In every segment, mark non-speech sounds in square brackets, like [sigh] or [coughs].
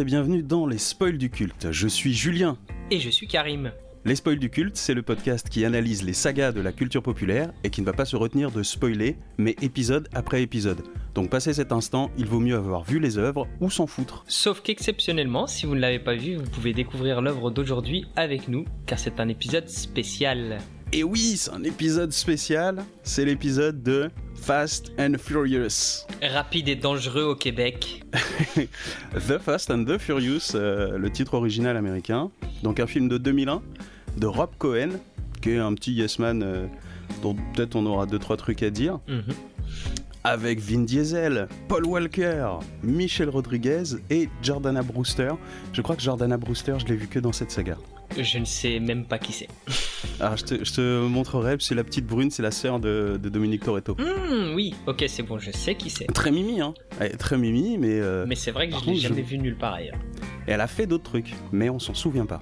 Et bienvenue dans les spoils du culte. Je suis Julien. Et je suis Karim. Les spoils du culte, c'est le podcast qui analyse les sagas de la culture populaire et qui ne va pas se retenir de spoiler, mais épisode après épisode. Donc passé cet instant, il vaut mieux avoir vu les œuvres ou s'en foutre. Sauf qu'exceptionnellement, si vous ne l'avez pas vu, vous pouvez découvrir l'œuvre d'aujourd'hui avec nous, car c'est un épisode spécial. Et oui, c'est un épisode spécial, c'est l'épisode de Fast and Furious. Rapide et dangereux au Québec. [laughs] the Fast and the Furious, euh, le titre original américain. Donc un film de 2001 de Rob Cohen, qui est un petit yes man euh, dont peut-être on aura deux trois trucs à dire. Mhm. Avec Vin Diesel, Paul Walker, Michel Rodriguez et Jordana Brewster. Je crois que Jordana Brewster, je l'ai vu que dans cette saga. Je ne sais même pas qui c'est. Alors [laughs] je te, je te montrerai, c'est la petite brune, c'est la sœur de, de Dominique Toretto. Hmm, oui, ok, c'est bon, je sais qui c'est. Très mimi, hein. Très mimi, mais. euh, Mais c'est vrai que je l'ai contre, jamais je- vu nulle part ailleurs. et elle a fait d'autres trucs, mais on s'en souvient pas.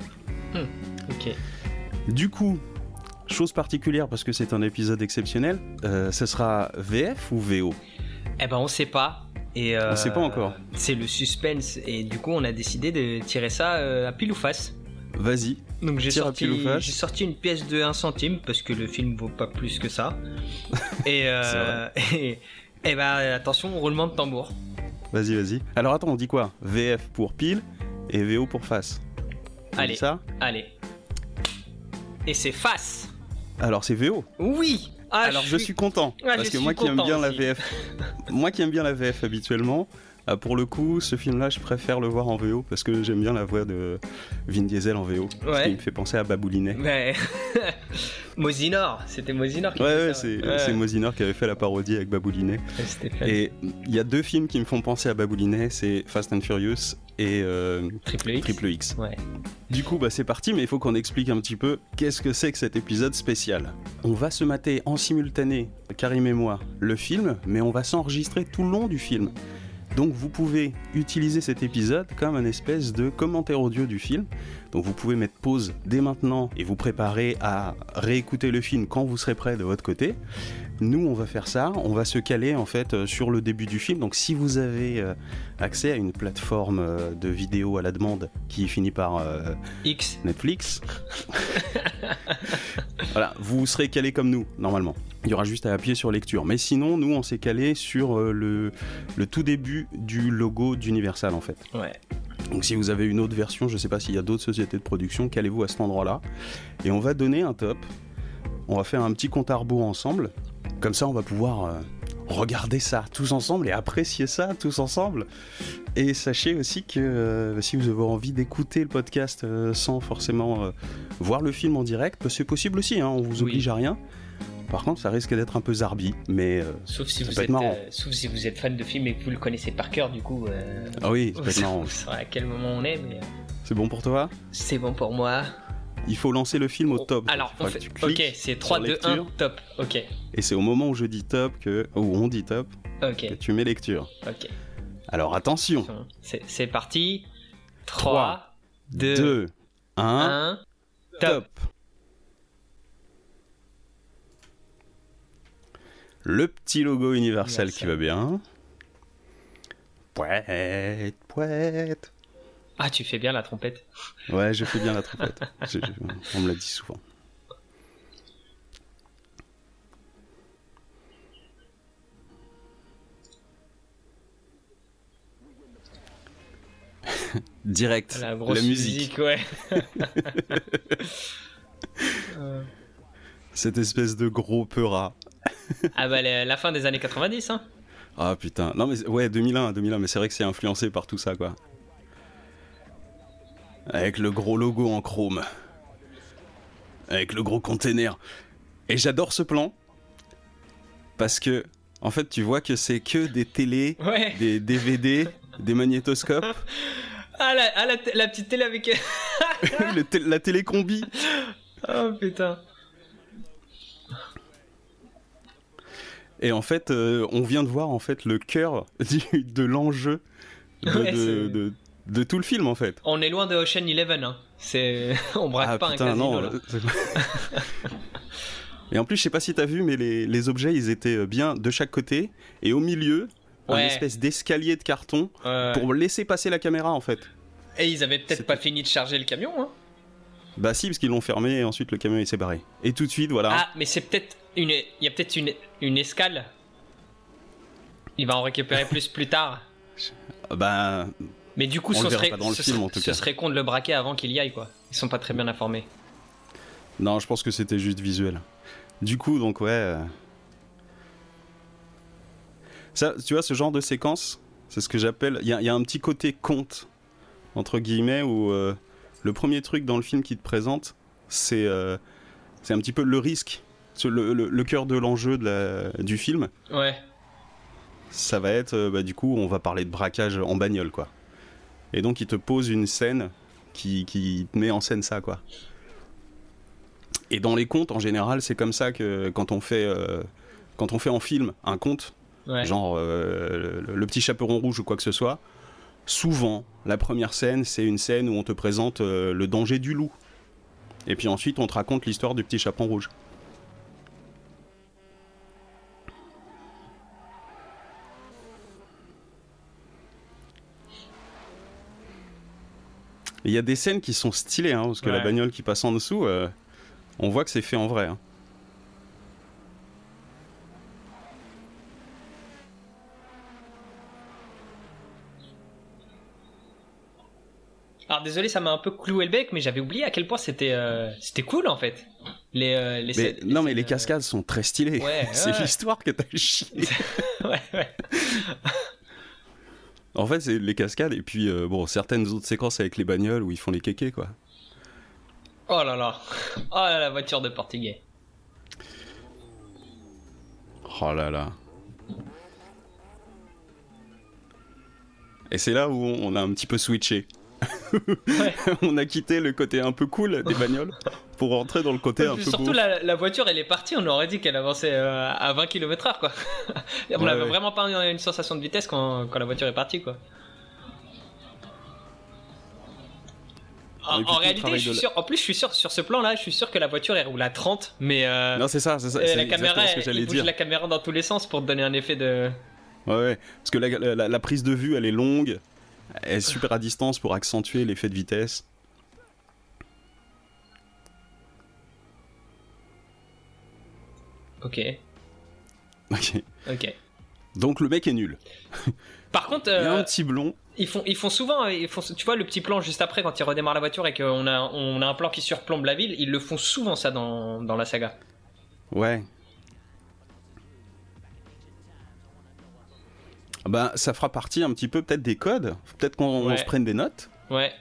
Ok. Du coup, chose particulière parce que c'est un épisode exceptionnel, euh, ce sera VF ou VO Eh ben, on sait pas. Et euh, On sait pas encore. C'est le suspense, et du coup, on a décidé de tirer ça euh, à pile ou face. Vas-y. Donc j'ai sorti, j'ai sorti une pièce de 1 centime parce que le film vaut pas plus que ça. [laughs] et, euh, [laughs] et, et bah attention, roulement de tambour. Vas-y, vas-y. Alors attends, on dit quoi? VF pour pile et VO pour face. On Allez. ça? Allez. Et c'est face. Alors c'est VO. Oui. Ah, Alors je suis content Ah, parce que moi qui aime bien la. VF, moi qui aime bien la VF habituellement, euh, pour le coup, ce film-là, je préfère le voir en VO parce que j'aime bien la voix de Vin Diesel en VO. Parce Ouais. qu'il me fait penser à Baboulinet. Mais [laughs] Mosinor, c'était Mosinor qui Ouais, ouais, c'est ouais. Mosinor qui avait fait la parodie avec Baboulinet. Ouais. Et il y a deux films qui me font penser à Baboulinet, c'est Fast and Furious et euh, Triple X. Triple X. Ouais. Du coup, bah, c'est parti, mais il faut qu'on explique un petit peu qu'est-ce que c'est que cet épisode spécial. On va se mater en simultané, Karim et moi, le film, mais on va s'enregistrer tout le long du film. Donc vous pouvez utiliser cet épisode comme un espèce de commentaire audio du film. Donc vous pouvez mettre pause dès maintenant et vous préparer à réécouter le film quand vous serez prêt de votre côté. Nous, on va faire ça, on va se caler en fait euh, sur le début du film. Donc si vous avez euh, accès à une plateforme euh, de vidéo à la demande qui finit par euh, X. Netflix. [laughs] voilà, vous serez calé comme nous, normalement. Il y aura juste à appuyer sur lecture. Mais sinon, nous, on s'est calé sur le, le tout début du logo d'Universal, en fait. Ouais. Donc si vous avez une autre version, je ne sais pas s'il y a d'autres sociétés de production, calez-vous à cet endroit-là. Et on va donner un top. On va faire un petit compte à rebours ensemble. Comme ça, on va pouvoir euh, regarder ça tous ensemble et apprécier ça tous ensemble. Et sachez aussi que euh, si vous avez envie d'écouter le podcast euh, sans forcément euh, voir le film en direct, bah, c'est possible aussi, hein, on vous Oui. oblige à rien. Par contre, ça risque d'être un peu zarbi, mais... Sauf si vous êtes, marrant. sauf si vous êtes fan de film et que vous le connaissez par cœur, du coup. Ah oui, [laughs] être marrant. à quel moment on est, mais C'est bon pour toi? c'est bon pour moi. Il faut lancer le film au top. Alors, on fait. Ok, c'est 3, sur 2, 1, lecture. top. Ok, Et c'est au moment où je dis top que, où on dit top, ok, que tu mets lecture. ok. Alors attention, C'est parti. Trois, 3, 2, 2, 1, 1, top. top. Le petit logo universel qui va bien. Pouette, pouette. Ah, tu fais bien la trompette. Ouais, je fais bien la trompette. Je- je- on me l'a dit souvent. [laughs] Direct, La la, grosse musique. ouais. [laughs] Euh, Cette espèce de gros peurat. ah bah la, la fin des années 90, hein. Ah putain, non mais ouais 2001, 2001, mais c'est vrai que c'est influencé par tout ça quoi. Avec le gros logo en chrome. Avec le gros container. Et j'adore ce plan parce que en fait tu vois que c'est que des télés, Ouais. des DVD, des magnétoscopes, [laughs] Ah, la, ah, la, petite télé avec. [laughs] la télécombi. [laughs] oh putain. Et en fait, euh, on vient de voir en fait le cœur du- de l'enjeu de, Ouais, de- c'est- de- de tout le film en fait. On est loin de Ocean Eleven, hein. C'est. [laughs] On braque Ah pas putain, un casino, non. là. [laughs] Et en plus, je sais pas si t'as vu, mais les, les objets, ils étaient euh, bien de chaque côté. Et au milieu, un Ouais. espèce d'escalier de carton Ouais. pour laisser passer la caméra, en fait. Et ils avaient peut-être pas fini de charger le camion, hein Bah si, parce qu'ils l'ont fermé et ensuite le camion il s'est barré. Et tout de suite, voilà. Ah, mais c'est peut-être une. Il y a peut-être une, une escale. Il va en récupérer [laughs] plus plus tard. Bah. Mais du coup, On ce serait, pas dans le ce film, en tout ce cas. serait con de le braquer avant qu'il y aille, quoi. Ils sont pas très bien informés. Non, je pense que c'était juste visuel. Du coup, donc ouais. euh, Ça, tu vois, ce genre de séquence, c'est ce que j'appelle. Il y, a- il y a un petit côté conte, entre guillemets, où euh, le premier truc dans le film qui te présente, c'est euh, c'est un petit peu le risque. Le, le- le cœur de l'enjeu de la- du film, Ouais. ça va être, euh, bah, du coup, on va parler de braquage en bagnole, quoi. Et donc, il te pose une scène qui, qui te met en scène ça, quoi. Et dans les contes, en général, c'est comme ça que quand on fait, euh, quand on fait en film un conte, Ouais. genre euh, le, le petit chaperon rouge ou quoi que ce soit, souvent, la première scène, c'est une scène où on te présente euh, le danger du loup. Et puis ensuite, on te raconte l'histoire du petit chaperon rouge. Il y a des scènes qui sont stylées, hein, parce que la bagnole qui passe en dessous, euh, on voit que c'est fait en vrai. hein. Alors désolé, ça m'a un peu cloué le bec, mais j'avais oublié à quel point c'était euh, c'était cool en fait. Les, euh, les Mais, scènes- non, mais les euh, cascades sont très stylées. Ouais, [laughs] c'est ouais. l'histoire que t'as chié. [laughs] ouais, ouais. [laughs] En fait, c'est les cascades et puis euh, bon, certaines autres séquences avec les bagnoles où ils font les kékés quoi. Oh là là. Oh là la voiture de portugais. Oh là là. Et c'est là où on a un petit peu switché. Ouais. [laughs] on a quitté le côté un peu cool des bagnoles pour rentrer dans le côté un peu Surtout la, la voiture, elle est partie, on aurait dit qu'elle avançait euh, à 20 km/h quoi. [laughs] on Ouais, avait ouais. vraiment pas une sensation de vitesse quand, quand la voiture est partie quoi. En, réalité, je suis la- sûr, en plus, je suis sûr, sur ce plan-là, je suis sûr que la voiture elle roule à 30, mais euh, Non, c'est ça, c'est ça. c'est la caméra, ce que j'allais dire. la caméra dans tous les sens pour te donner un effet de. Ouais, ouais. Parce que la, la- la- la prise de vue, elle est longue, elle est super à distance pour accentuer l'effet de vitesse. Ok, Ok. ok. Donc le mec est nul. Par contre, Il y a euh, un petit blond. Ils font, ils font souvent, euh, ils font, tu vois, le petit plan juste après quand ils redémarrent la voiture et qu'on a, on a un plan qui surplombe la ville, ils le font souvent ça dans, dans la saga. Ouais. Bah, ça fera partie un petit peu peut-être des codes. Peut-être qu'on Ouais. se prenne des notes. Ouais.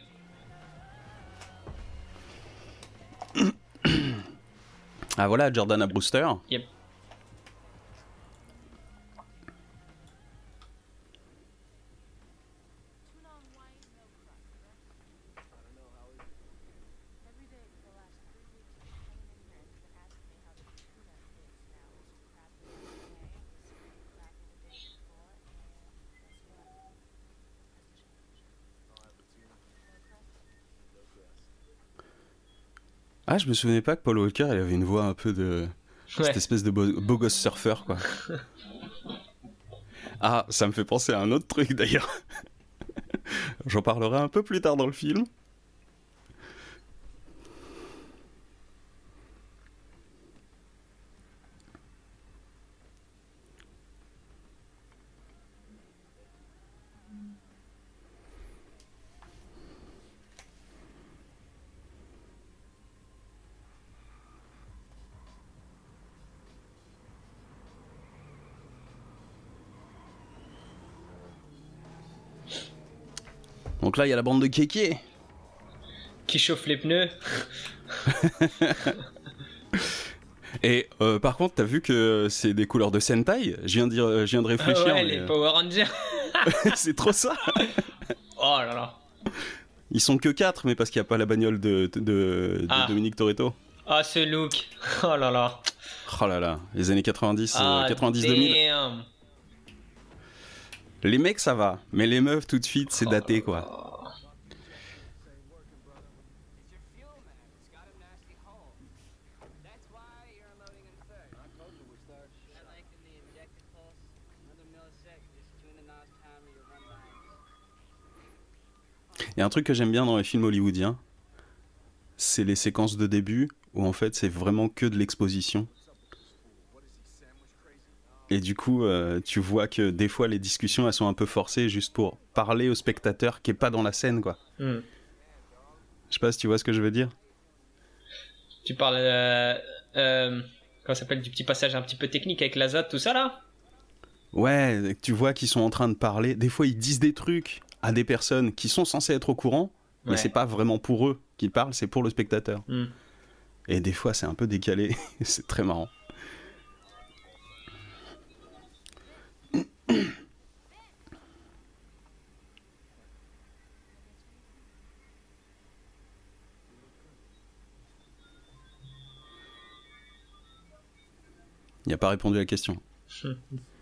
Ah voilà, Jordana Brewster. Yep. Ah, je me souvenais pas que Paul Walker, il avait une voix un peu de. Ouais. Cette espèce de beau, beau gosse surfeur, quoi. [laughs] ah, ça me fait penser à un autre truc d'ailleurs. J'en parlerai un peu plus tard dans le film. Donc là, il y a la bande de kékés. Qui chauffe les pneus. [laughs] Et euh, par contre, t'as vu que c'est des couleurs de Sentai? Je viens de, dire- je viens de réfléchir. ouais, mais, les euh, Power Rangers. [laughs] c'est trop ça. [laughs] Oh là là. Ils sont que 4, mais parce qu'il n'y a pas la bagnole de, de- de Ah. Dominique Toretto. Ah, ce look. Oh là là. Oh là là, les années 90, euh, Ah, 90-2000. Les mecs, ça va, mais les meufs, tout de suite, c'est daté, quoi. It's got a un truc que j'aime bien dans les films hollywoodiens, c'est les séquences de début où en fait c'est vraiment que de l'exposition. Et du coup, euh, tu vois que des fois les discussions elles sont un peu forcées juste pour parler au spectateur qui est pas dans la scène quoi. Hmm. Je sais pas si tu vois ce que je veux dire. Tu parles. Euh, euh, comment s'appelle Du petit passage un petit peu technique avec l'azote, tout ça là? Ouais, tu vois qu'ils sont en train de parler. Des fois, ils disent des trucs à des personnes qui sont censées être au courant, mais Ouais. c'est pas vraiment pour eux qu'ils parlent, c'est pour le spectateur. Hmm. Et des fois, c'est un peu décalé. [laughs] c'est très marrant. Il n'a pas répondu à la question. [laughs]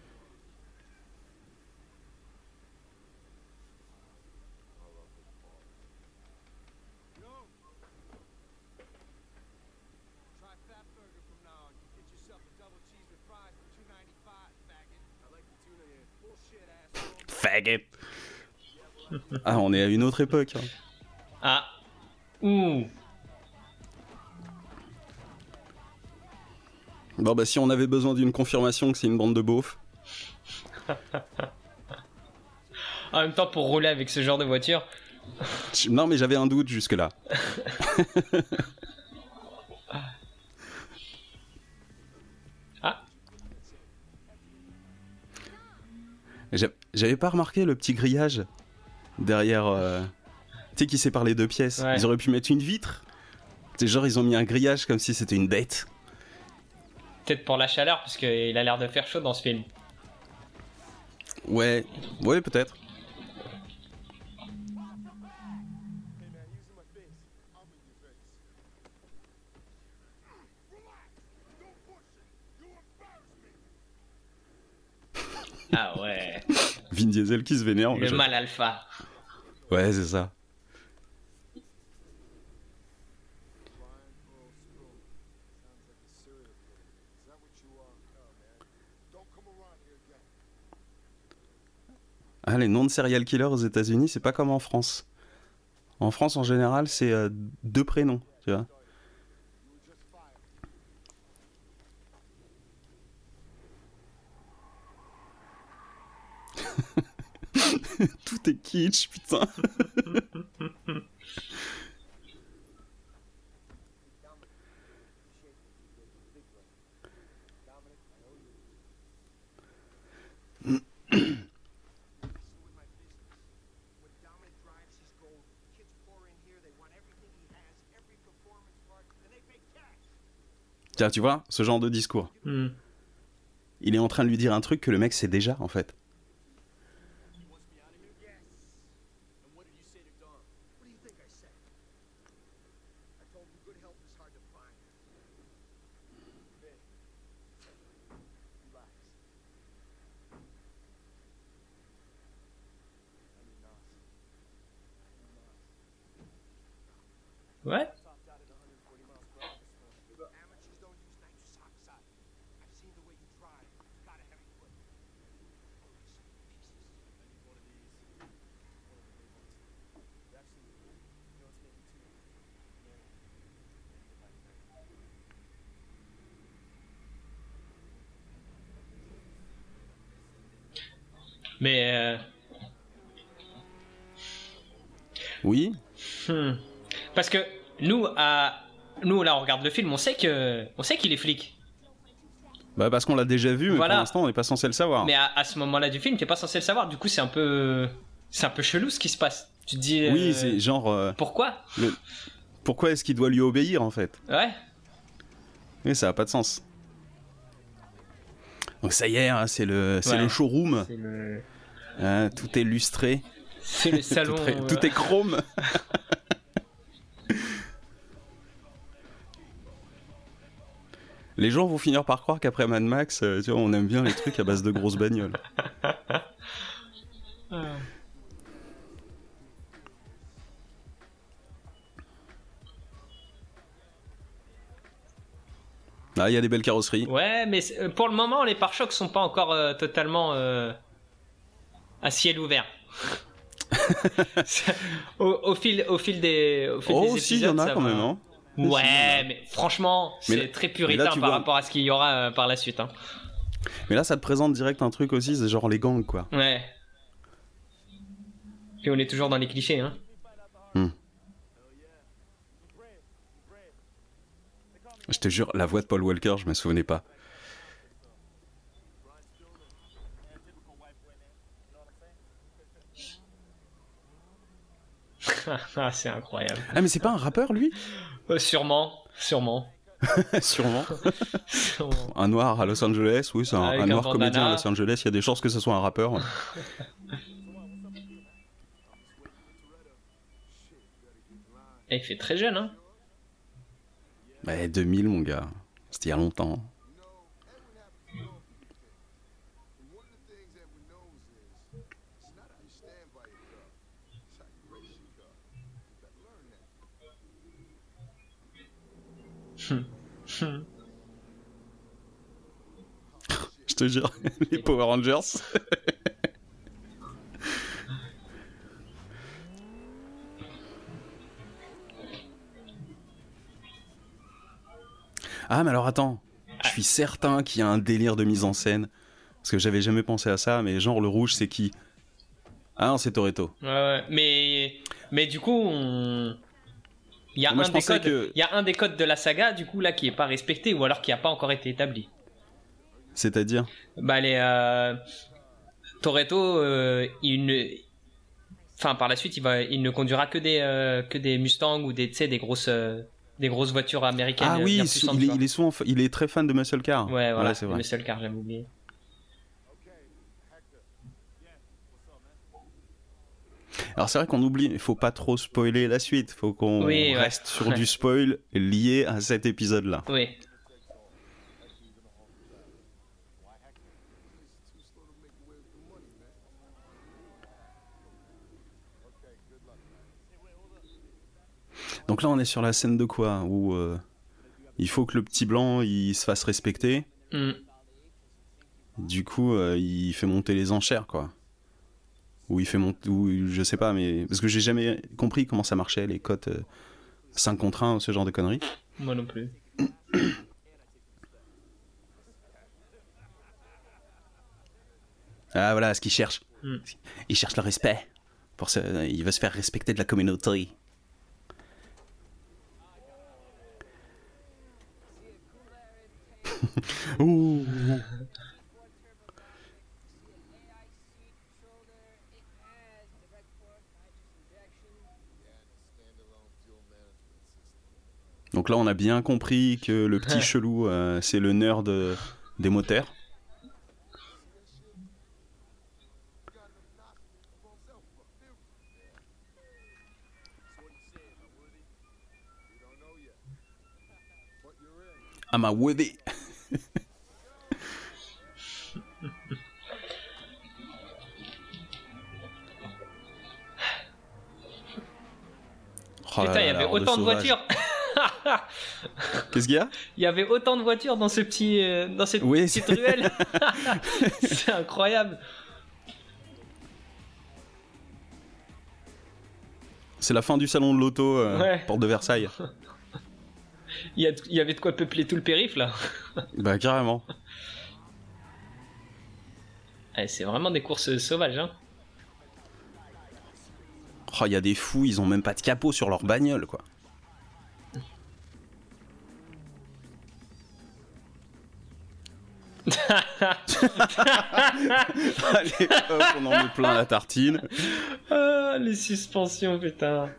Faggot [laughs] Ah, on est à une autre époque. hein. Ah. Ouh. Bon, bah, si on avait besoin d'une confirmation que c'est une bande de beaufs. [laughs] En même temps, pour rouler avec ce genre de voiture. Non, mais j'avais un doute jusque-là. Ah. [laughs] J'avais pas remarqué le petit grillage derrière. euh, Tu sais qui sépare les deux pièces. Ouais. Ils auraient pu mettre une vitre. C'est genre ils ont mis un grillage comme si c'était une bête. Peut-être pour la chaleur, parce qu'il a l'air de faire chaud dans ce film. Ouais, ouais peut-être. Ah ouais. Vin Diesel qui se vénère. Le mal alpha. Ouais, c'est ça. Ah, les noms de serial killers aux États-Unis, c'est pas comme en France. En France, en général, c'est euh, deux prénoms, tu vois. And they pay cash. Tiens, tu vois, ce genre de discours. Hmm. Il est en train de lui dire un truc que le mec sait déjà, en fait. Mais. euh, Oui hmm. Parce que nous, à... nous, là, on regarde le film, on sait que, on sait qu'il est flic. Bah parce qu'on l'a déjà vu, mais Voilà. pour l'instant on n'est pas censé le savoir. Mais à, à ce moment-là du film, t'es pas censé le savoir. Du coup, c'est un peu, c'est un peu chelou ce qui se passe. Tu te dis. Oui, euh, c'est genre, euh, Pourquoi? pourquoi est-ce qu'il doit lui obéir en fait? Ouais. Et ça a pas de sens. Donc ça y est, hein, c'est le, c'est Ouais. le showroom. C'est le, Hein, tout est lustré, c'est le salon. tout, est, euh, tout est chrome. [laughs] Les gens vont finir par croire qu'après Mad Max, euh, tu vois, on aime bien les trucs à base de grosses bagnoles. euh, [laughs] Ah, il y a des belles carrosseries. Ouais, mais euh, pour le moment, les pare-chocs sont pas encore euh, totalement euh, à ciel ouvert. [laughs] au, au fil, au fil des, au fil Oh, des si, il y en a quand va. même, hein. Ouais, mais franchement, c'est très puritain là, par vois- rapport à ce qu'il y aura euh, par la suite. Hein. Mais là, ça te présente direct un truc aussi, c'est genre les gangs, quoi. Ouais. Puis on est toujours dans les clichés, hein. Je te jure, la voix de Paul Walker, je me souvenais pas. [laughs] ah, c'est incroyable. Ah, mais c'est pas un rappeur, lui? Euh, sûrement, sûrement. [laughs] Sûrement. sûrement. Un noir à Los Angeles, oui, c'est un, noir comédien à Los Angeles, il y a des chances que ce soit un rappeur. ouais. Et il fait très jeune, hein. Bah, 2000, mon gars. C'était il y a longtemps. Je te jure, [laughs] les Power Rangers. [laughs] ah, mais alors attends, je suis certain qu'il y a un délire de mise en scène. Parce que j'avais jamais pensé à ça, mais genre le rouge, c'est qui? Ah non, c'est Toretto. Ouais. Mais, mais du coup. Il y a Moi, un des codes, que- il y a un des codes de la saga, du coup là, qui est pas respecté ou alors qui a pas encore été établi. C'est-à-dire Bah les euh... Toretto, euh, il ne, enfin par la suite, il va, il ne conduira que des, euh, que des Mustangs ou des, des grosses, euh, des grosses voitures américaines. Ah oui, il, puissantes, il tu est, vois. il est souvent, il est très fan de muscle car. Ouais, voilà, c'est vrai. le seul car, j'avais oublié. Alors c'est vrai qu'on oublie, il faut pas trop spoiler la suite, faut qu'on Oui, ouais. reste sur du [laughs] spoil lié à cet épisode-là. Oui. Donc là on est sur la scène de quoi? Où euh, il faut que le petit blanc il se fasse respecter, Hmm. du coup euh, il fait monter les enchères quoi. Ou il fait monter, ou je sais pas, mais parce que j'ai jamais compris comment ça marchait les cotes euh, 5 contre 1 ou ce genre de conneries. Moi non plus. Ah voilà ce qu'il cherche. Hmm. Il cherche le respect. Pour il veut se faire respecter de la communauté. [laughs] Ouh. Donc là, on a bien compris que le petit chelou, euh, c'est le nerd euh, des moteurs. I'm a Woody. Oh Putain, il y là, avait autant de sauvage. voitures. [laughs] Qu'est-ce qu'il y a? Il y avait autant de voitures dans ce petit, euh, dans cette Oui, petite ruelle. [laughs] [laughs] c'est incroyable. C'est la fin du salon de l'auto, euh, Ouais. porte de Versailles. Il y, a- il y avait de quoi peupler tout le périph' là. bah carrément. Ouais, c'est vraiment des courses sauvages. Hein. Oh, il y a des fous, ils ont même pas de capot sur leur bagnole, quoi. [laughs] Allez, hop, on en met plein la tartine. Ah, les suspensions, putain.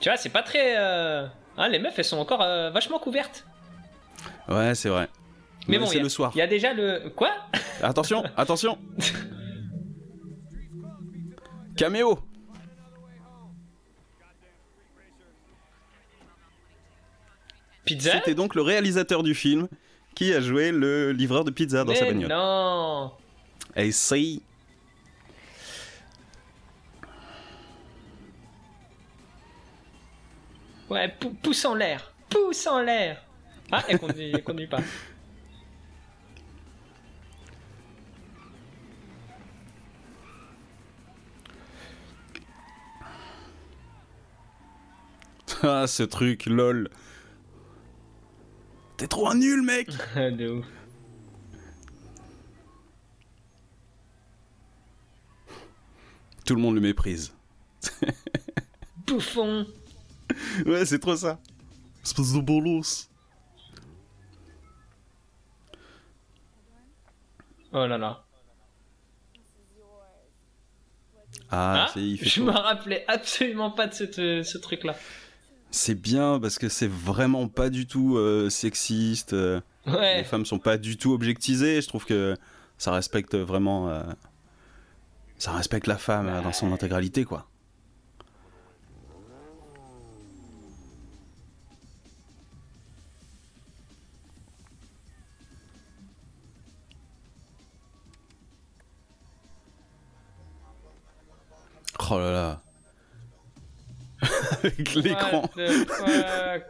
Tu vois, c'est pas très. euh, hein, les meufs, elles sont encore euh, vachement couvertes. Ouais, c'est vrai. Mais Ouais, bon, c'est le soir. Il y a déjà le. Quoi? Attention, attention. [laughs] Caméo. C'était donc le réalisateur du film qui a joué le livreur de pizza dans sa bagnole. Non Et si Ouais, pou pousse en l'air Pousse en l'air Ah, elle conduit, elle conduit pas. Ah, ce truc, lol. T'es trop un nul, mec [laughs] de ouf. Tout le monde le méprise. [laughs] Bouffon. Ouais, c'est trop ça. Espèce de bolos. Oh là là. Ah, Ah, c'est- il fait je chaud. me rappelais absolument pas de cette- euh, ce truc-là. C'est bien parce que c'est vraiment pas du tout euh, sexiste. euh, Les femmes sont pas du tout objectisées. Je trouve que ça respecte vraiment. euh, ça respecte la femme dans son intégralité, quoi. Oh là là. Avec l'écran.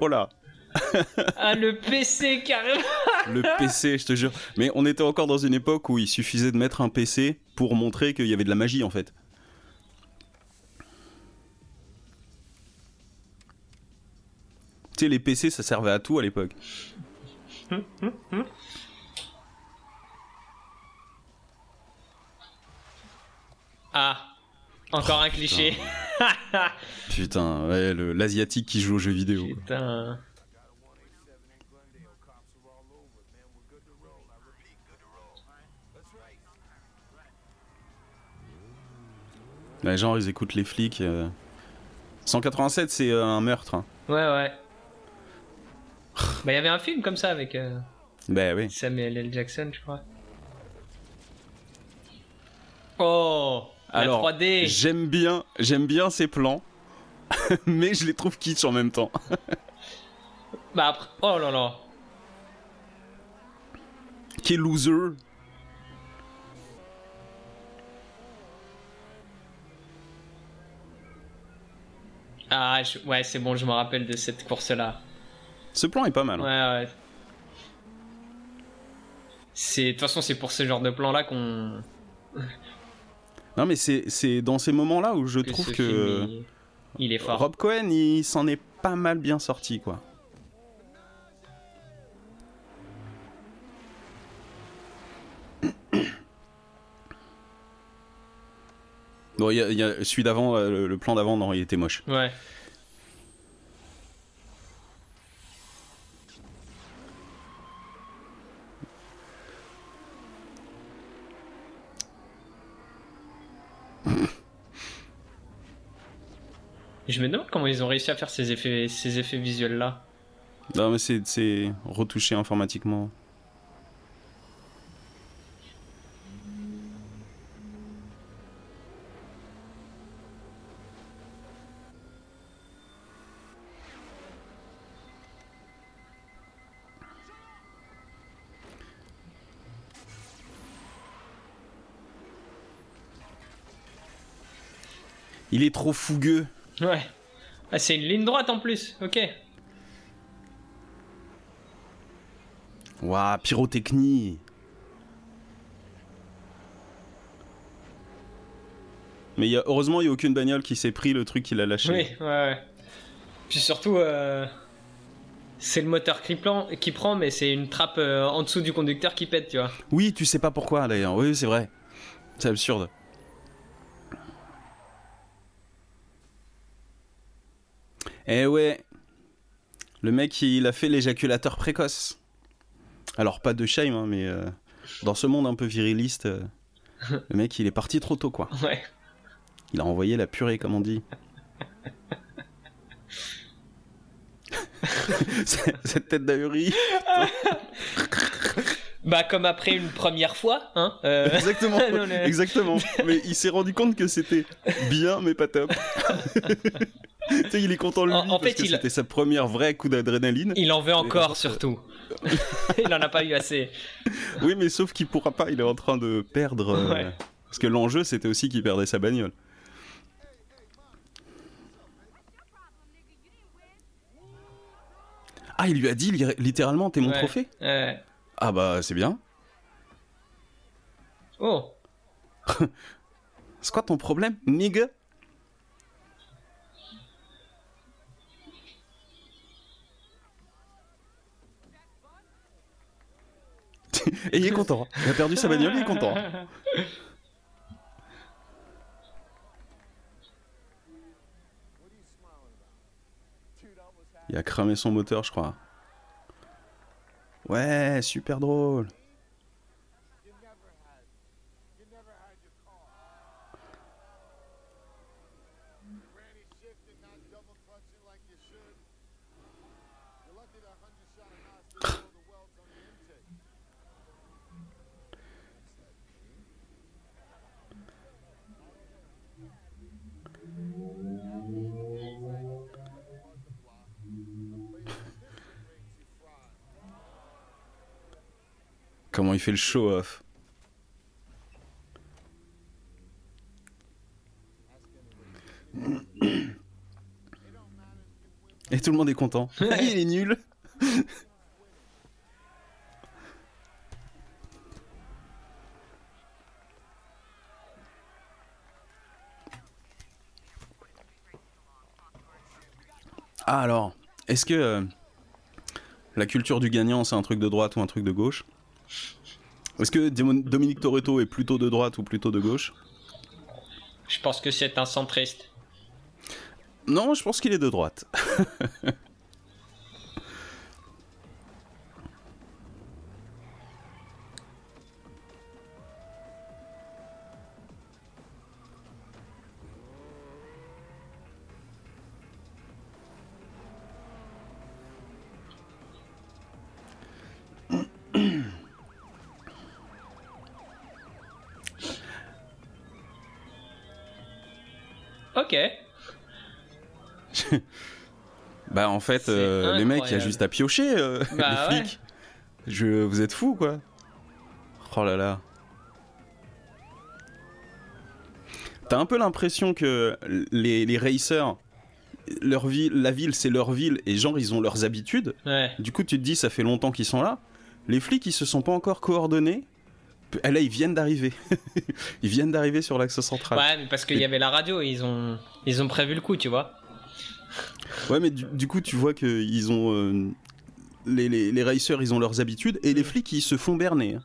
Oh là. Ah, le PC carrément. Le PC, je te jure. Mais on était encore dans une époque où il suffisait de mettre un PC pour montrer qu'il y avait de la magie en fait. Tu sais, les PC, ça servait à tout à l'époque. Ah, encore un cliché. [laughs] Putain, ouais, le- l'asiatique qui joue aux jeux vidéo. Putain. Les gens, ils écoutent les flics. euh. 187, c'est euh, un meurtre. hein. Ouais, ouais. Bah, il y avait un film comme ça avec euh, Ben oui. Samuel L. Jackson, je crois. Oh, Alors, la 3D. j'aime bien, j'aime bien ces plans, [laughs] mais je les trouve kitsch en même temps. [laughs] Bah après, oh là là. Quel loser Ah, je- ouais, c'est bon, je me rappelle de cette course-là. Ce plan est pas mal. Ouais, hein. ouais. C'est, de toute façon, c'est pour ce genre de plan-là qu'on. Non, mais c'est dans ces moments-là où je que trouve que film, il, il est fort. Rob Cohen, il s'en est pas mal bien sorti, quoi. Bon, il y a, y a celui d'avant, euh, le, le plan d'avant, non, il était moche. Ouais. Je me demande comment ils ont réussi à faire ces effets, ces effets visuels là. Non, mais c'est- c'est retouché informatiquement. Il est trop fougueux. Ouais. Ah, c'est une ligne droite en plus. Ok. Waouh, pyrotechnie. Mais il y a, heureusement, il n'y a aucune bagnole qui s'est pris le truc qu'il a lâché. Oui, ouais, ouais. Puis surtout, euh, c'est le moteur qui prend, qui prend mais c'est une trappe euh, en dessous du conducteur qui pète, tu vois. Oui, tu sais pas pourquoi d'ailleurs. Oui, c'est vrai. C'est absurde. Eh ouais. Le mec, il a fait l'éjaculateur précoce. Alors, pas de shame, hein, mais euh, dans ce monde un peu viriliste, euh, le mec, il est parti trop tôt, quoi. [laughs] Ouais. Il a envoyé la purée, comme on dit. [laughs] [laughs] Cette tête d'ahurie. Bah, comme après une première fois, hein. euh, Exactement, Non, exactement. Mais il s'est rendu compte que c'était bien, mais pas top. Tu sais, il est content lui En- en parce fait, que il- c'était sa première vraie coup d'adrénaline. il en veut encore, contre, surtout. [laughs] il en a pas eu assez. Oui, mais sauf qu'il pourra pas. Il est en train de perdre. euh, Ouais. Parce que l'enjeu, c'était aussi qu'il perdait sa bagnole. Ah, il lui a dit li- littéralement, t'es mon Ouais. trophée? Euh, Ah bah, c'est bien. Oh. [laughs] C'est quoi ton problème, nigga? Et il est content. Il a perdu sa bagnole, il est content. Il a cramé son moteur, je crois. Ouais, super drôle. Comment il fait le show-off. Et tout le monde est content. [laughs] il est nul. Ah alors, est-ce que euh, la culture du gagnant c'est un truc de droite ou un truc de gauche? Est-ce que Dominique Toretto est plutôt de droite ou plutôt de gauche? Je pense que c'est un centriste. Non, je pense qu'il est de droite. [laughs] en fait, euh, les mecs, il y a juste à piocher, euh, Bah [laughs] les ouais. flics. Je, vous êtes fous quoi Oh là là. T'as un peu l'impression que les, les racers, leur ville, la ville c'est leur ville et genre ils ont leurs habitudes. Ouais. Du coup tu te dis ça fait longtemps qu'ils sont là. Les flics ils se sont pas encore coordonnés. Ah, Là ils viennent d'arriver. [laughs] ils viennent d'arriver sur l'axe central. Ouais, mais parce qu'il y avait la radio, ils ont, ils ont prévu le coup, tu vois. Ouais, mais du, du coup, tu vois que ils ont euh, les, les, les racers, ils ont leurs habitudes et les flics, ils se font berner. hein.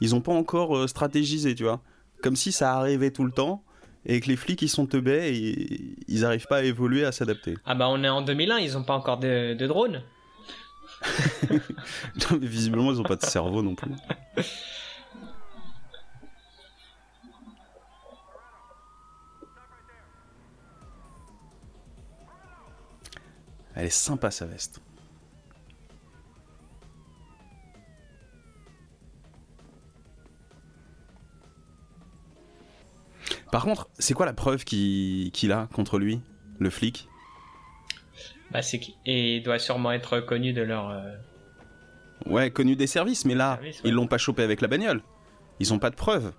Ils ont pas encore euh, stratégisé, tu vois. Comme si ça arrivait tout le temps et que les flics, ils sont teubés et ils arrivent pas à évoluer, à s'adapter. Ah bah on est en 2001, ils ont pas encore de, de drone. [laughs] Non, mais visiblement, ils ont pas de cerveau non plus. [laughs] Elle est sympa sa veste. Par contre, c'est quoi la preuve qu'il qu'il a contre lui, le flic? Bah c'est qui et il doit sûrement être connu de leur. euh, Ouais, connu des services, mais là, Services, ouais. ils l'ont pas chopé avec la bagnole. Ils ont pas de preuves.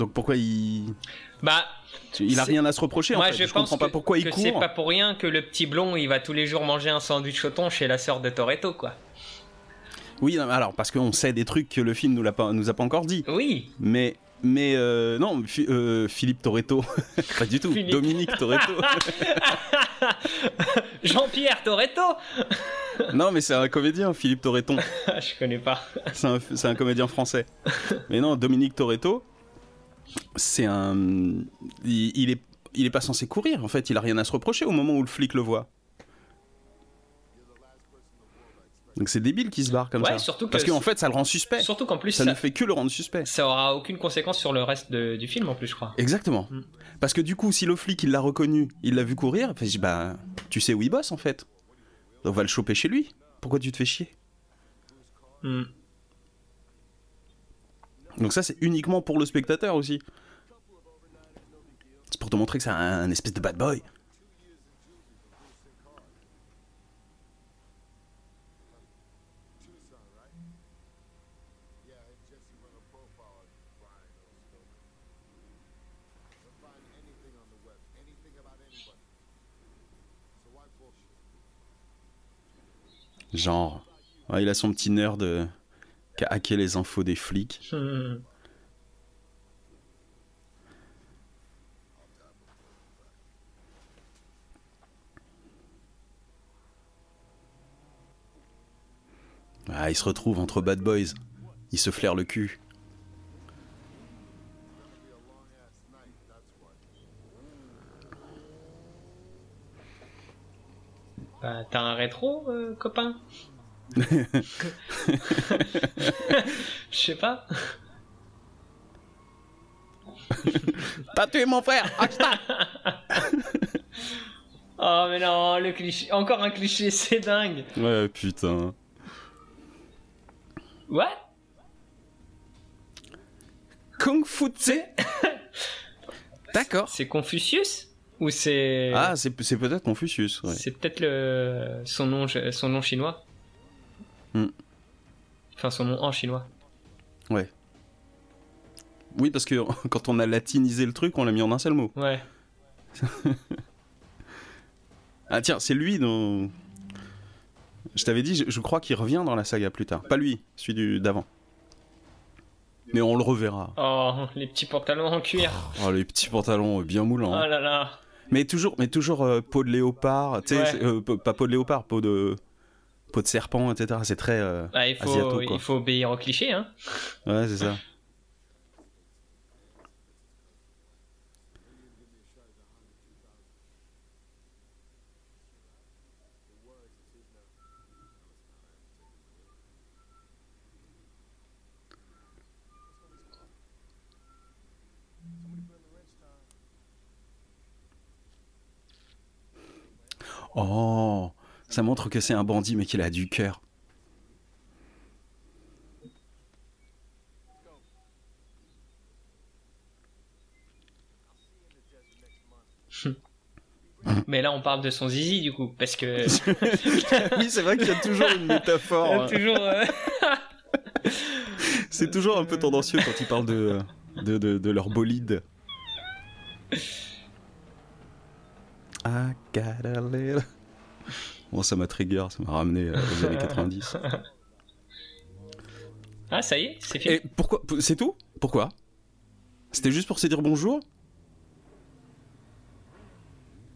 Donc pourquoi il... Bah Il a C'est- rien à se reprocher moi en fait. je, Je, pense comprends pas que- pourquoi il que c'est court. pas pour rien que le petit blond il va tous les jours manger un sandwich au thon chez la sœur de Toretto quoi. Oui, non, alors parce qu'on sait des trucs que le film nous, l'a pas, nous a pas encore dit. Oui. Mais, mais euh, non, euh, Philippe Toretto, [laughs] pas du tout. Philippe. Dominique Toretto. [laughs] Jean-Pierre Toretto [laughs] non, mais c'est un comédien, Philippe Toretton. Je connais pas. C'est un, c'est un comédien français. Mais non, Dominique Toretto, c'est un. Il, il est, il est pas censé courir. En fait, il a rien à se reprocher au moment où le flic le voit. Donc c'est débile qu'il se barre comme Ouais, ça. surtout que- Parce qu'en fait, ça le rend suspect. Surtout qu'en plus Ça ça, ne fait que le rendre suspect. ça aura aucune conséquence sur le reste de- du film en plus je crois. Exactement. Mm. Parce que du coup, si le flic il l'a reconnu, il l'a vu courir, bah tu sais où il bosse en fait. On va le choper chez lui. Pourquoi tu te fais chier? Hmm. Donc ça c'est uniquement pour le spectateur aussi. C'est pour te montrer que c'est un, espèce de bad boy. Genre, il a son petit nerd de... qui a hacké les infos des flics. Ah, ils se retrouvent entre bad boys. Ils se flairent le cul. Bah, t'as un rétro, euh, copain? Je sais pas. T'as tué mon frère [laughs] Oh mais non, le cliché, encore un cliché, c'est dingue. Ouais, putain. What Kung Fu Tse [laughs] D'accord. C'est Confucius Ou c'est Ah, c'est c'est peut-être Confucius. ouais. c'est peut-être le son nom son nom chinois. Hmm. Enfin son nom en chinois. Oui, parce que [laughs] quand on a latinisé le truc, on l'a mis en un seul mot. Ouais. [laughs] Ah tiens, c'est lui dont... Je t'avais dit, je, je crois qu'il revient dans la saga plus tard. Pas lui, celui du- d'avant. Mais on le reverra. Oh, les petits pantalons en cuir. Oh, les petits pantalons euh, bien moulants. Oh là là. Mais toujours, mais toujours euh, peau de léopard, tu sais, Ouais. euh, pas peau de léopard, peau de, peau de serpent, etc. C'est très. euh, Bah, il faut Asiato, quoi. il faut obéir au cliché hein. Ouais, c'est ça. Oh, ça montre que c'est un bandit, mais qu'il a du cœur. [laughs] Mais là on parle de son zizi du coup parce que [laughs] oui, c'est vrai qu'il y a toujours une métaphore. hein. toujours euh, [laughs] C'est toujours un peu tendancieux quand ils parlent de, de, de, de leur bolide. I got a little- Bon, ça m'a trigger, ça m'a ramené euh, aux années 90. [laughs] Ah ça y est, c'est fini. Et pourquoi C'est tout? Pourquoi? C'était juste pour se dire bonjour?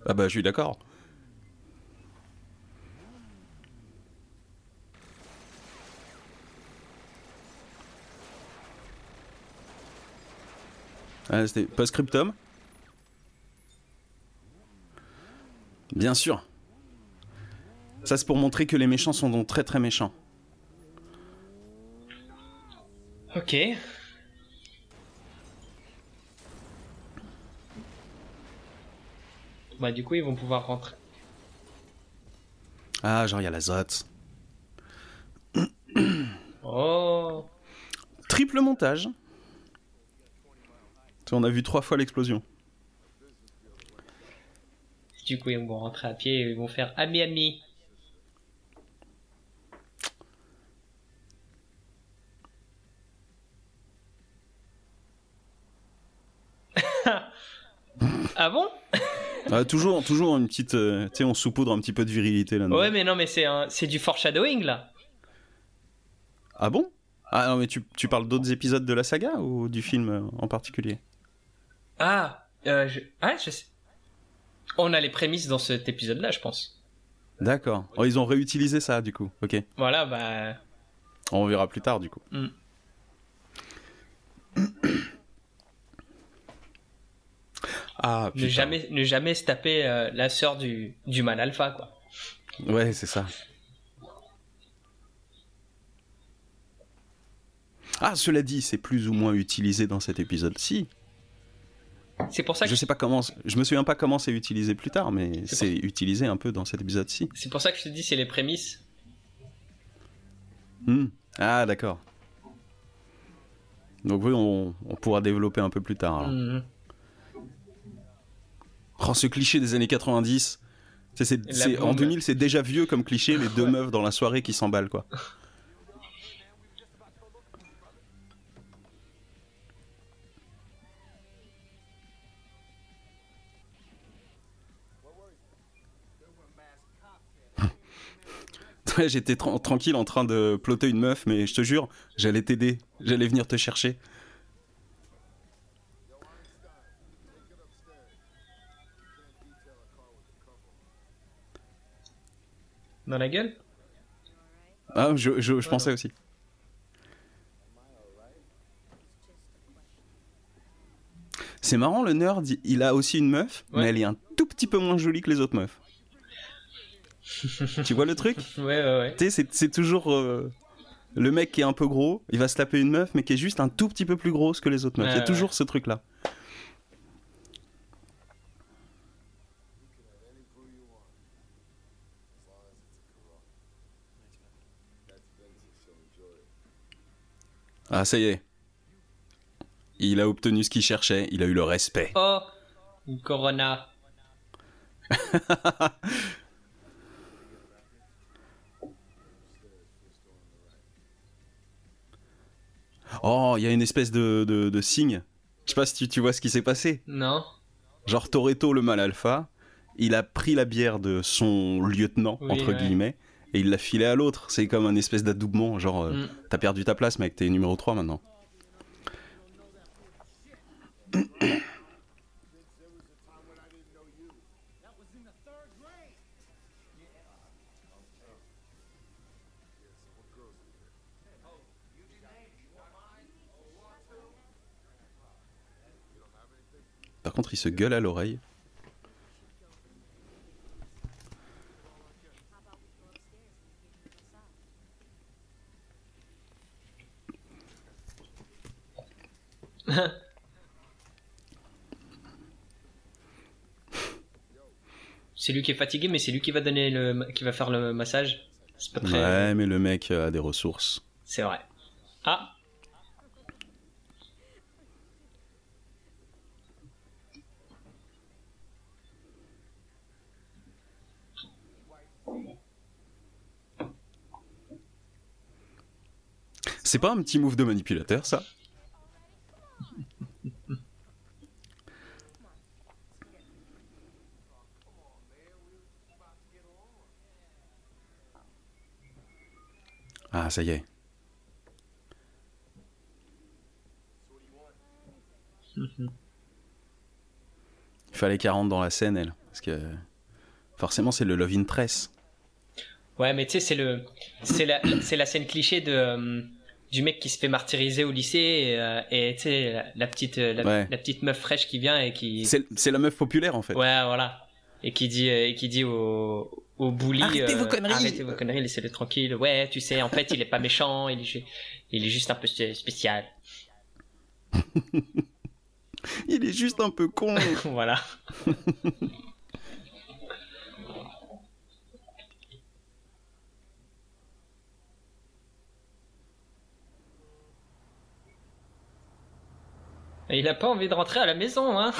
Ah bah, je suis d'accord. Ah, c'était post-scriptum? Bien sûr. Ça, c'est pour montrer que les méchants sont donc très très méchants. OK. Bah du coup ils vont pouvoir rentrer. Ah, genre, il y a la zotte. [coughs] Oh. Triple montage. On a vu trois fois l'explosion. Du coup ils vont rentrer à pied et ils vont faire ami ah bon? Ah, toujours, toujours une petite. euh, tu sais, on saupoudre un petit peu de virilité là-dedans. Ouais mais non mais c'est un... c'est du foreshadowing là. Ah bon? Ah non, mais tu, tu parles d'autres épisodes de la saga ou du film euh, en particulier? Ah, euh, je... ah je sais. On a les prémices dans cet épisode là je pense. D'accord. Oh, ils ont réutilisé ça du coup. Ok. Voilà bah. On verra plus tard du coup. Hmm. Ah, Ne jamais, ne jamais se taper euh, la sœur du, du mal alpha, quoi. Ouais, c'est ça. Ah, cela dit, c'est plus ou moins utilisé dans cet épisode-ci. C'est pour ça que Je sais pas comment. Je me souviens pas comment c'est utilisé plus tard, mais C'est utilisé un peu dans cet épisode-ci. c'est pour ça que je te dis c'est les prémices. Hmm. Ah, d'accord. Donc oui, on, on pourra développer un peu plus tard. alors. Oh, ce cliché des années 90. C'est- c'est- La c'est- en bombe. 2000, c'est déjà vieux comme cliché, les deux meufs dans la soirée qui s'emballent, quoi. [laughs] J'étais tra- tranquille en train de ploter une meuf, mais je te jure, j'allais t'aider. J'allais venir te chercher. Dans la gueule? Ah, je, je, je pensais aussi. C'est marrant, le nerd, il a aussi une meuf, Ouais. mais elle est un tout petit peu moins jolie que les autres meufs. tu vois le truc? [laughs] Ouais, ouais, ouais. Tu sais, c'est- c'est toujours euh, le mec qui est un peu gros, il va se taper une meuf, mais qui est juste un tout petit peu plus grosse que les autres meufs. Ouais, il y a ouais. toujours ce truc-là. Any crew you want. As long as it's a Corona. That's vintage, so enjoy it. Ah, ça y est. Il a obtenu ce qu'il cherchait, il a eu le respect. Oh, une Corona. [laughs] Oh, il y a une espèce de, de, de signe. Je sais pas si tu, tu vois ce qui s'est passé. Non Genre Toretto, le mal alpha, il a pris la bière de son lieutenant, Oui, entre ouais. guillemets, et il l'a filé à l'autre. C'est comme un espèce d'adoubement, genre, euh, Mm. t'as perdu ta place, mec, t'es numéro 3 maintenant. Par contre, il se gueule à l'oreille. [laughs] C'est lui qui est fatigué, mais c'est lui qui va donner le, qui va faire le massage. C'est pas très. Ouais, mais le mec a des ressources. C'est vrai. Ah, C'est pas un petit move de manipulateur, ça? Ah, ça y est. Il fallait qu'elle rentre dans la scène, elle. Parce que forcément, c'est le love interest. ouais, mais tu sais, c'est le, c'est la, c'est la scène cliché de euh, du mec qui se fait martyriser au lycée et, euh, tu sais la, la petite, euh, la, Ouais. la petite meuf fraîche qui vient et qui, C'est la meuf populaire, en fait. ouais, voilà, et qui dit, et qui dit au au bully, Arrêtez vos conneries. arrêtez vos conneries, laissez-le tranquille. Ouais, tu sais, en fait, il est pas méchant, il est, ju- il est juste un peu spé- spécial. [laughs] Il est juste un peu con. [laughs] voilà. Et il a pas envie de rentrer à la maison, hein.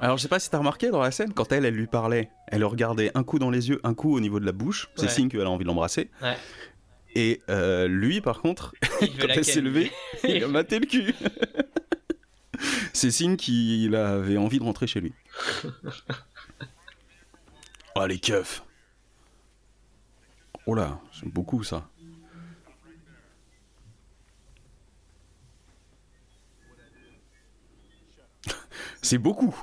Alors, je sais pas si t'as remarqué dans la scène, quand elle, elle lui parlait, elle le regardait un coup dans les yeux, un coup au niveau de la bouche. C'est Ouais. signe qu'elle a envie de l'embrasser. Ouais. Et euh, lui, par contre, Il [laughs] quand elle s'est levée, il a maté le cul. [laughs] C'est signe qu'il avait envie de rentrer chez lui. [laughs] Oh, les keufs. Oh là, j'aime beaucoup ça. C'est beaucoup.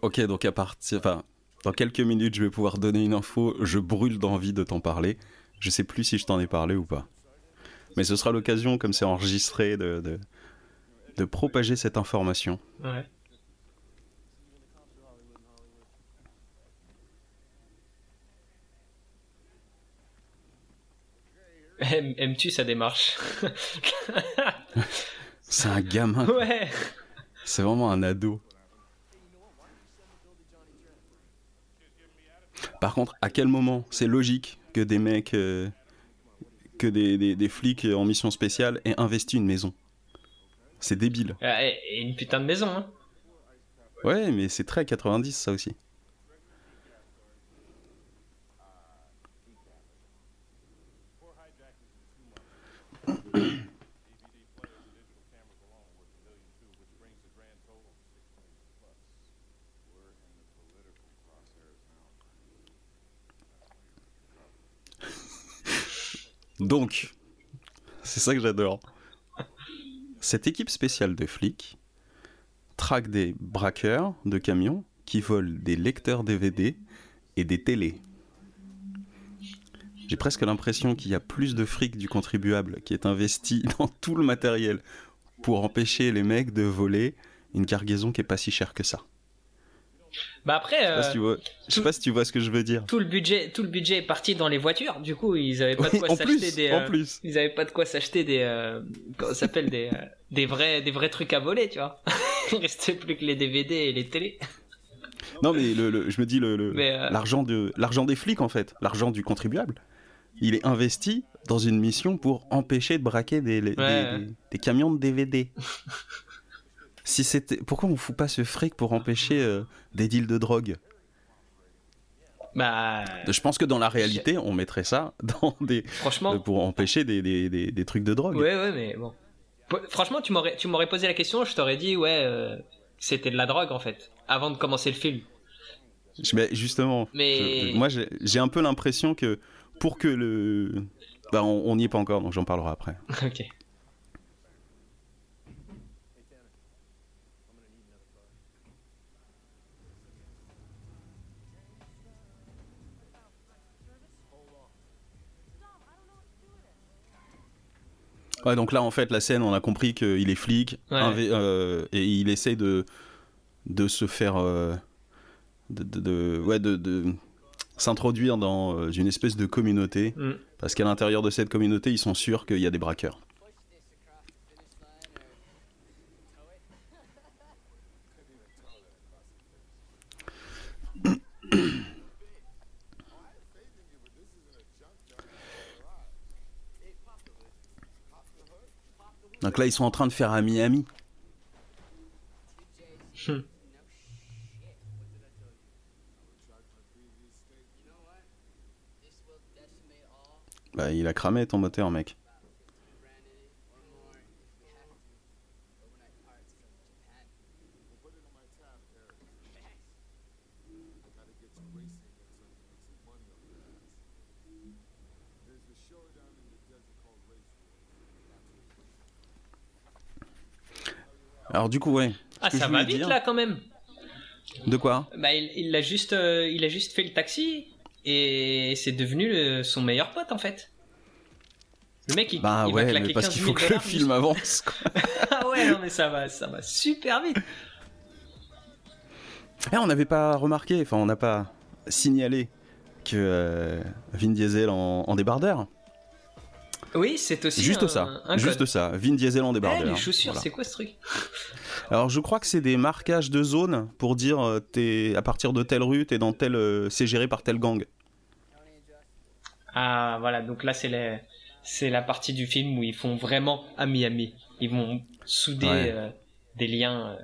Ok, donc à partir, enfin, dans quelques minutes, je vais pouvoir donner une info. Je brûle d'envie de t'en parler. Je sais plus si je t'en ai parlé ou pas. Mais ce sera l'occasion, comme c'est enregistré, de, de, de propager cette information. Ouais. Aime- Aimes-tu sa démarche? [laughs] C'est un gamin, Ouais. c'est vraiment un ado. Par contre, à quel moment? C'est logique que des mecs, euh, que des, des- des flics en mission spéciale aient investi une maison C'est débile. Ah, Et et une putain de maison, hein. Ouais, mais c'est très 90 ça aussi. Donc, c'est ça que j'adore. Cette équipe spéciale de flics traque des braqueurs de camions qui volent des lecteurs DVD et des télés. J'ai presque l'impression qu'il y a plus de fric du contribuable qui est investi [laughs] dans tout le matériel pour empêcher les mecs de voler une cargaison qui est pas si chère que ça. Bah après, Je sais pas si euh, tu vois, je sais pas si tu vois ce que je veux dire. tout le budget, tout le budget est parti dans les voitures. Du coup, ils avaient pas de quoi s'acheter des. en euh, plus. Ils avaient pas de quoi s'acheter des. euh, comment s'appelle des, euh, des vrais, des vrais trucs à voler, tu vois. [laughs] Il restait plus que les DVD et les télés. Non mais le, le- je me dis le, l'argent de l'argent des flics en fait, l'argent du contribuable, il est investi dans une mission pour empêcher de braquer des, des- Ouais. des- des camions de DVD. [laughs] si c'était pourquoi on fout pas ce fric pour empêcher euh, des deals de drogue? Bah, Je pense que dans la réalité, on mettrait ça dans des franchement. euh, pour empêcher des, des- des- des trucs de drogue. Ouais, ouais, mais bon. Franchement, tu m'aurais, tu m'aurais posé la question, je t'aurais dit, ouais, euh, c'était de la drogue en fait, avant de commencer le film. Mais justement, Mais- je- moi j'ai un peu l'impression que pour que le bah, on n'y est pas encore, donc j'en parlerai après. [laughs] ok. Ouais, donc là, en fait, la scène, on a compris qu'il est flic Ouais. euh, et il essaie de, de se faire. euh, de, de- de- ouais, de, de s'introduire dans euh, une espèce de communauté. Mm. Parce qu'à l'intérieur de cette communauté, ils sont sûrs qu'il y a des braqueurs. Là, ils sont en train de faire à Miami. Bah, il a cramé ton moteur, mec. Alors du coup, ouais. Ah, ça va vite dire- là quand même. De quoi Bah, il, il a juste, euh, il a juste fait le taxi et c'est devenu le- son meilleur pote en fait. Le mec, il, Bah il va ouais, claquer mais parce 15 qu'il 000 faut que le film avance. quoi. [laughs] ah ouais, non mais ça va, ça va super vite. Eh, on n'avait pas remarqué, enfin on n'a pas signalé que euh, Vin Diesel en, en débardeur. Oui, c'est aussi Juste un, ça, un juste ça. Vin Diesel en Eh, débardeur. les chaussures, Voilà. c'est quoi ce truc? Alors je crois que c'est des marquages de zone pour dire euh, t'es à partir de telle rue, t'es dans tel, euh, c'est géré par tel gang. Ah voilà, donc là c'est la, c'est la partie du film où ils font vraiment à Miami. Ils vont souder Ouais. euh, des liens. euh.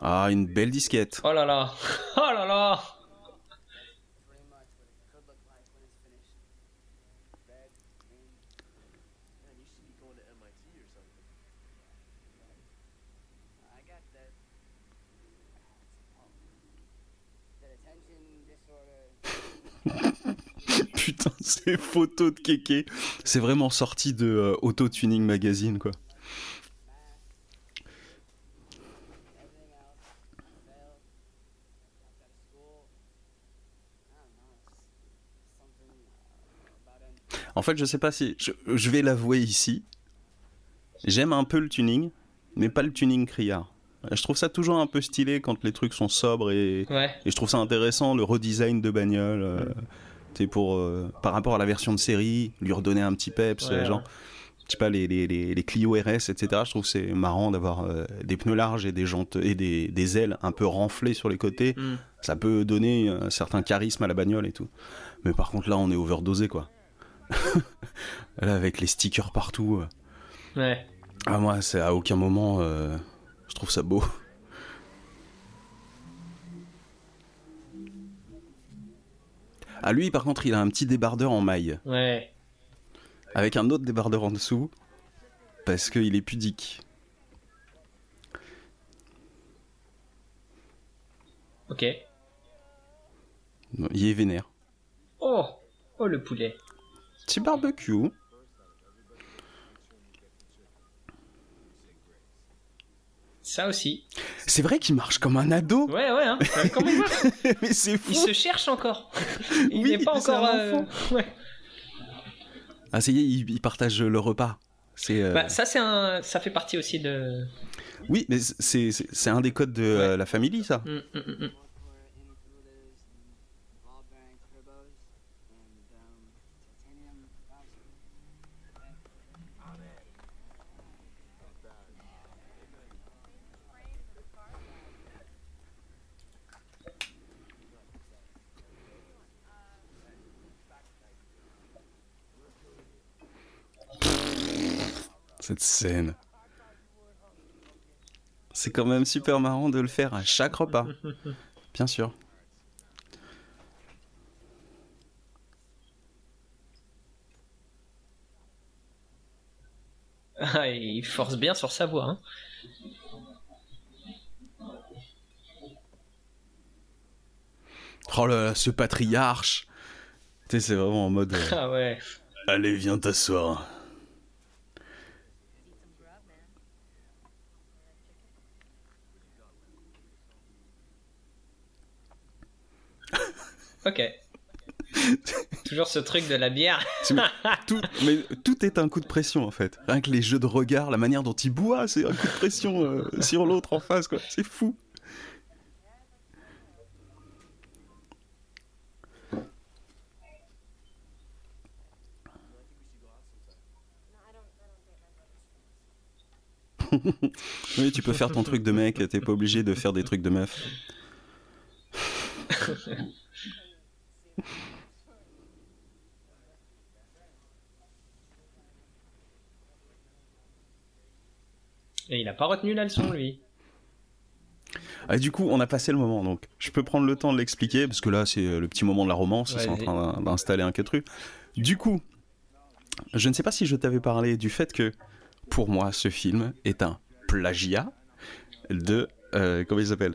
Ah, une belle disquette. Oh là là, [laughs] oh là là. [laughs] ces photos de kéké. C'est vraiment sorti de euh, Auto Tuning Magazine, quoi. En- En fait, je sais pas si. Je, je vais l'avouer ici. J'aime un peu le tuning, mais pas le tuning criard. Je trouve ça toujours un peu stylé quand les trucs sont sobres et, Ouais. et je trouve ça intéressant le redesign de bagnole. euh, pour, euh, par rapport à la version de série, lui redonner un petit peps, Ouais, euh, genre. ouais. Je sais pas, les, les, les, les Clio RS, etc. Je trouve c'est marrant d'avoir euh, des pneus larges et des jantes et des, des ailes un peu renflées sur les côtés. Hmm. Ça peut donner un certain charisme à la bagnole et tout. Mais par contre, là, on est overdosé, quoi. [laughs] là, avec les stickers partout. Ouais. Ah, moi, c'est à aucun moment. euh, je trouve ça beau. Ah, lui, par contre, il a un petit débardeur en maille. Ouais. Avec un autre débardeur en dessous. Parce qu'il est pudique. Ok. Il est vénère. Oh. Oh le poulet. Petit barbecue. Ça aussi. C'est vrai qu'il marche comme un ado, Ouais, ouais, hein. Marche [laughs] mais c'est fou. Il se cherche encore. Il Oui, n'est pas encore. un euh, ouais. Ah, ça y est, il, il partage le repas. C'est. euh, Bah, ça, c'est un... ça fait partie aussi de. Oui, mais c'est c'est- c'est un des codes de euh, la famille, ça. Mm, mm, mm, mm. Work for Inukulas and ball bearing turbos and um, titanium valves. Cette scène. C'est quand même super marrant de le faire à chaque repas. [laughs] Bien sûr. Ah, il force bien sur sa voix. Hein. Oh là là, ce patriarche. Tu sais, c'est vraiment en mode. euh, Ah ouais. Allez, viens t'asseoir. Ok. [laughs] Toujours ce truc de la bière. [laughs] Tout, mais tout est un coup de pression en fait. Rien que les jeux de regard, la manière dont il boit, c'est un coup de pression euh, [laughs] sur l'autre en face, quoi. C'est fou. Oui, tu peux faire ton truc de mec, t'es pas obligé de faire des trucs de meuf. Et il a pas retenu la leçon, lui. Ah, du coup, on a passé le moment, donc je peux prendre le temps de l'expliquer, parce que là, c'est euh, le petit moment de la romance, ils sont en train d'in- d'installer un quatru. Du coup, je ne sais pas si je t'avais parlé du fait que, pour moi, ce film est un plagiat de... euh, comment il s'appelle?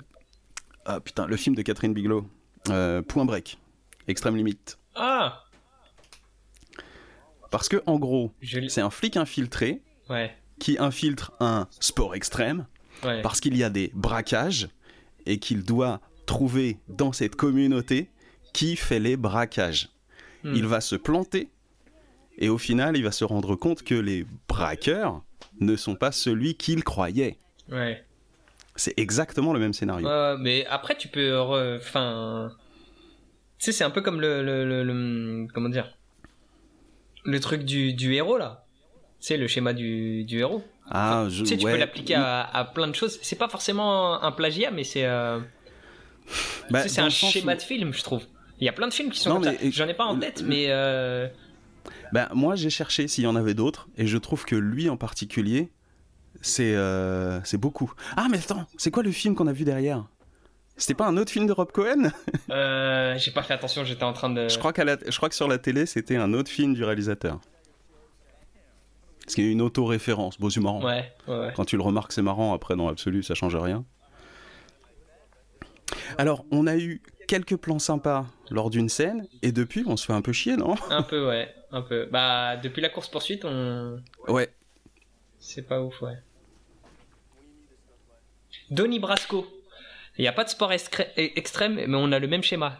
Ah putain, le film de Catherine Bigelow, euh, Point Break, Extrême Limite. Ah Parce que, en gros, c'est un flic infiltré Ouais. qui infiltre un sport extrême, Ouais. parce qu'il y a des braquages et qu'il doit trouver dans cette communauté qui fait les braquages. Hmm. Il va se planter et au final, il va se rendre compte que les braqueurs ne sont pas celui qu'il croyait. Ouais. C'est exactement le même scénario. Mais après, tu peux. Enfin. Tu sais, c'est un peu comme le, le, le- le- Comment dire? Le truc du, du héros, là. Tu sais, le schéma du, du héros. Ah, je, Tu sais, tu ouais. peux l'appliquer à, à plein de choses. C'est pas forcément un plagiat, mais c'est. euh, Bah, tu sais, c'est un schéma où- de film, je trouve. Il y a plein de films qui sont Non, comme mais- ça. J'en ai pas en tête, mais. euh, Bah, moi, j'ai cherché s'il y en avait d'autres, et je trouve que lui en particulier, c'est euh, c'est beaucoup. Ah, mais attends, c'est quoi le film qu'on a vu derrière? C'était pas un autre film de Rob Cohen? Euh, J'ai pas fait attention, j'étais en train de. je, crois qu'à la- je crois que sur la télé, c'était un autre film du réalisateur. Parce qu'il y a une auto-référence. Bon, c'est marrant. Ouais, ouais, ouais. Quand tu le remarques, c'est marrant. Après, dans l'absolu, ça change rien. Alors, on a eu quelques plans sympas lors d'une scène, et depuis, on se fait un peu chier, non? Un peu, ouais. Un peu. Bah, depuis la course-poursuite, on. Ouais. C'est pas ouf, ouais. Donnie Brasco. Il n'y a pas de sport extrême, mais on a le même schéma.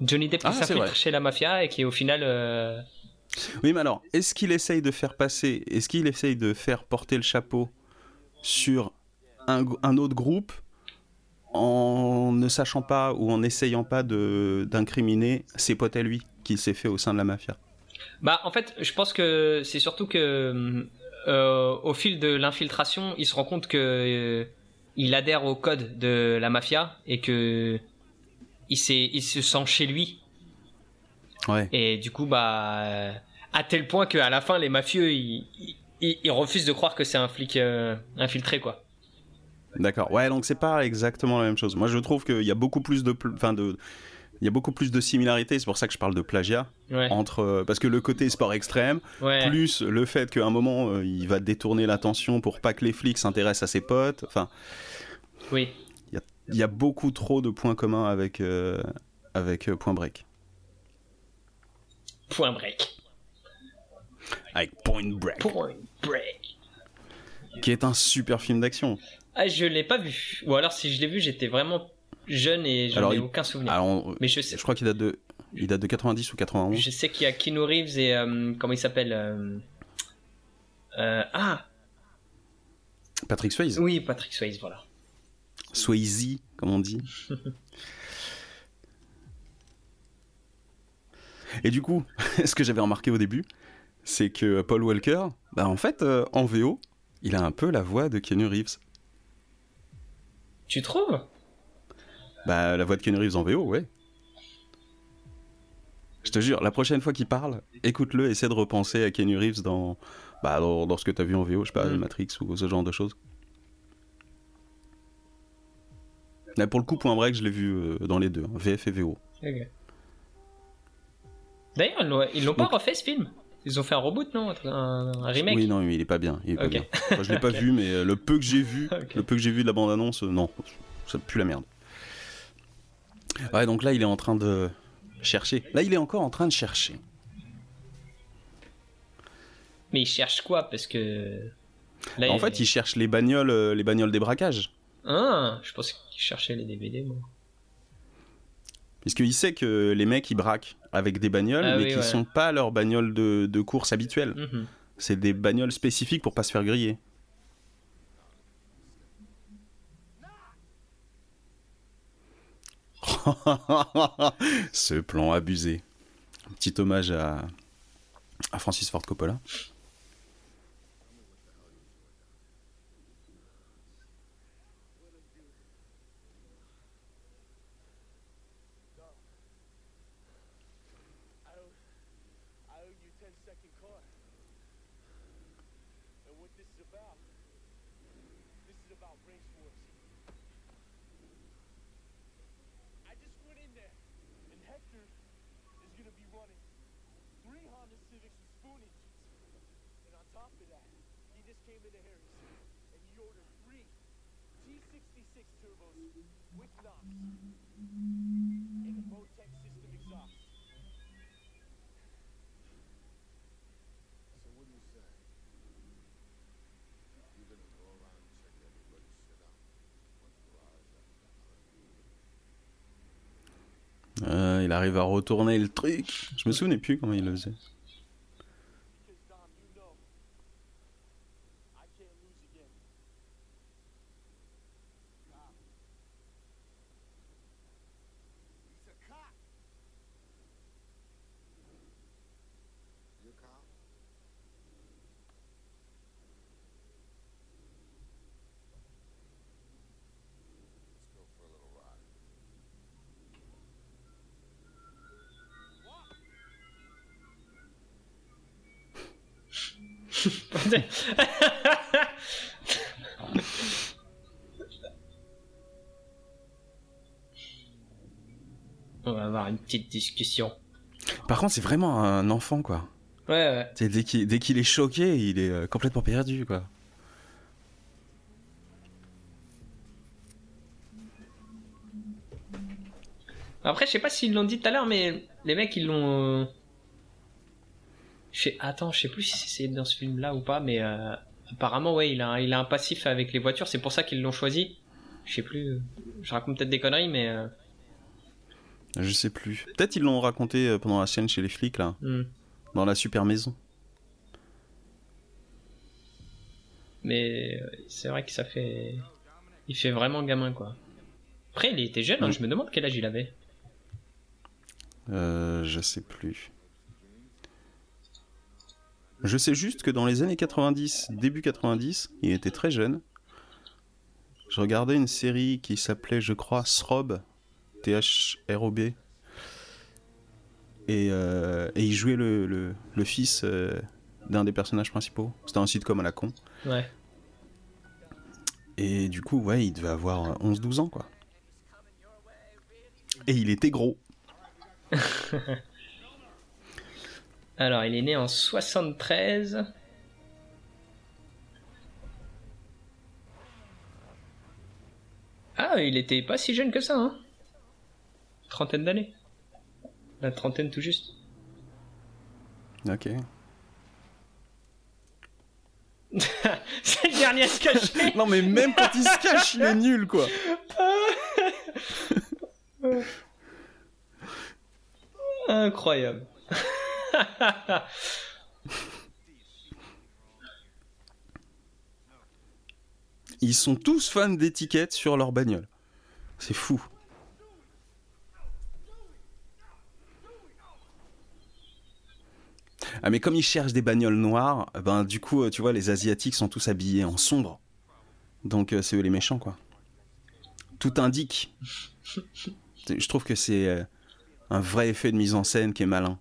Johnny Depp qui Ah, s'infiltre chez la mafia et qui au final. euh, Oui, mais alors, est-ce qu'il essaye de faire passer, est-ce qu'il essaye de faire porter le chapeau sur un, autre groupe en ne sachant pas ou en n'essayant pas d'incriminer ses potes à lui qu'il s'est fait au sein de la mafia? Bah, en fait, je pense que c'est surtout que euh, au fil de l'infiltration, il se rend compte que euh, il adhère au code de la mafia et que il, se sent chez lui. Ouais. Et du coup, bah, euh, à tel point qu'à la fin, les mafieux, ils, ils, ils refusent de croire que c'est un flic euh, infiltré, quoi. D'accord. Ouais, donc c'est pas exactement la même chose. Moi, je trouve qu'il y a beaucoup plus de, enfin de, il y a beaucoup plus de similarités. C'est pour ça que je parle de plagiat Ouais. entre, euh, parce que le côté sport extrême, ouais. plus le fait qu'à un moment euh, il va détourner l'attention pour pas que les flics s'intéressent à ses potes. Enfin, Oui. il y a beaucoup trop de points communs avec euh, avec euh, Point Break. Point break. Avec Point Break. Point break. qui est un super film d'action. Ah, je l'ai pas vu. Ou alors, si je l'ai vu, j'étais vraiment jeune et j'en Alors, ai il- aucun souvenir. Alors, on- Mais je sais, je crois qu'il date de, il date de 90 ou 91. je sais qu'il y a Keanu Reeves et euh, comment il s'appelle euh, euh, Ah, Patrick Swayze. oui, Patrick Swayze, voilà. Swayze, comme on dit. [laughs] Et du coup, [laughs] ce que j'avais remarqué au début, c'est que Paul Walker, bah en fait, en VO, il a un peu la voix de Keanu Reeves. Tu trouves? Bah, la voix de Keanu Reeves en VO, ouais. Je te jure, la prochaine fois qu'il parle, écoute-le, essaie de repenser à Keanu Reeves dans, bah, dans, dans ce que t'as vu en VO, je sais pas, Mm. Matrix ou ce genre de choses. Là, pour le coup, Point Break, je l'ai vu euh, dans les deux, hein, VF et VO. D'ailleurs, ils l'ont- pas Donc- refait ce film? Ils ont fait un reboot, non? Un, un remake? Oui, non, mais il est pas bien. Il est pas Ok. bien. Enfin, je l'ai pas [laughs] vu, mais euh, le peu que j'ai vu, [laughs] le peu que j'ai vu de la bande-annonce, euh, non, ça pue la merde. Ouais, donc là, il est en train de chercher. Là, il est encore en train de chercher. Mais ils cherchent quoi? Parce que. Là, En fait, il cherche les bagnoles, euh, les bagnoles des braquages. Ah, je pense qu'ils cherchaient les DVD, moi. Puisqu'il sait que les mecs, ils braquent avec des bagnoles, Ah mais oui, qui ouais. sont pas leurs bagnoles de, de course habituelles. Mhm. C'est des bagnoles spécifiques pour pas se faire griller. [laughs] Ce plan abusé. Petit hommage à Francis Ford Coppola. Arrive à retourner le truc. Je me souvenais plus comment il le faisait. [laughs] On va avoir une petite discussion. Par contre, c'est vraiment un enfant, quoi. Ouais, ouais. Dès qu'il dès qu'il est choqué, il est euh, complètement perdu, quoi. Après, je sais pas s'ils l'ont dit tout à l'heure, mais les mecs, ils l'ont. Je sais... Attends, je sais plus si c'est dans ce film-là ou pas, mais euh, apparemment, ouais, il a, un- il a un passif avec les voitures, c'est pour ça qu'ils l'ont choisi. Je sais plus. euh, Je raconte peut-être des conneries, mais. euh, Je sais plus. Peut-être ils l'ont raconté euh, pendant la scène chez les flics, là. hmm. Dans la super maison. Mais c'est vrai que ça fait. Il fait vraiment gamin, quoi. Après, il était jeune, hein, je me demande quel âge il avait. Euh, je sais plus. Je sais juste que dans les années 90, début 90, il était très jeune. Je regardais une série qui s'appelait, je crois, Srob, T-H-R-O-B. Et, euh, et il jouait le, le- le fils euh, d'un des personnages principaux. C'était un sitcom à la con. Ouais. Et du coup, ouais, il devait avoir 11-12 ans, quoi. Et il était gros. [laughs] Alors, il est né en 73. Ah, il était pas si jeune que ça, hein. Trentaine d'années. La trentaine tout juste. Ok. [laughs] C'est le dernier à se cacher. [laughs] Non, mais même quand il se cache, il est [laughs] nul, quoi. Incroyable. [laughs] Ils sont tous fans d'étiquettes sur leur bagnole. C'est fou. Ah mais comme ils cherchent des bagnoles noires, ben du coup euh, tu vois les asiatiques sont tous habillés en sombre. Donc euh, c'est eux les méchants quoi. Tout indique. [laughs] Je trouve que c'est euh, un vrai effet de mise en scène qui est malin.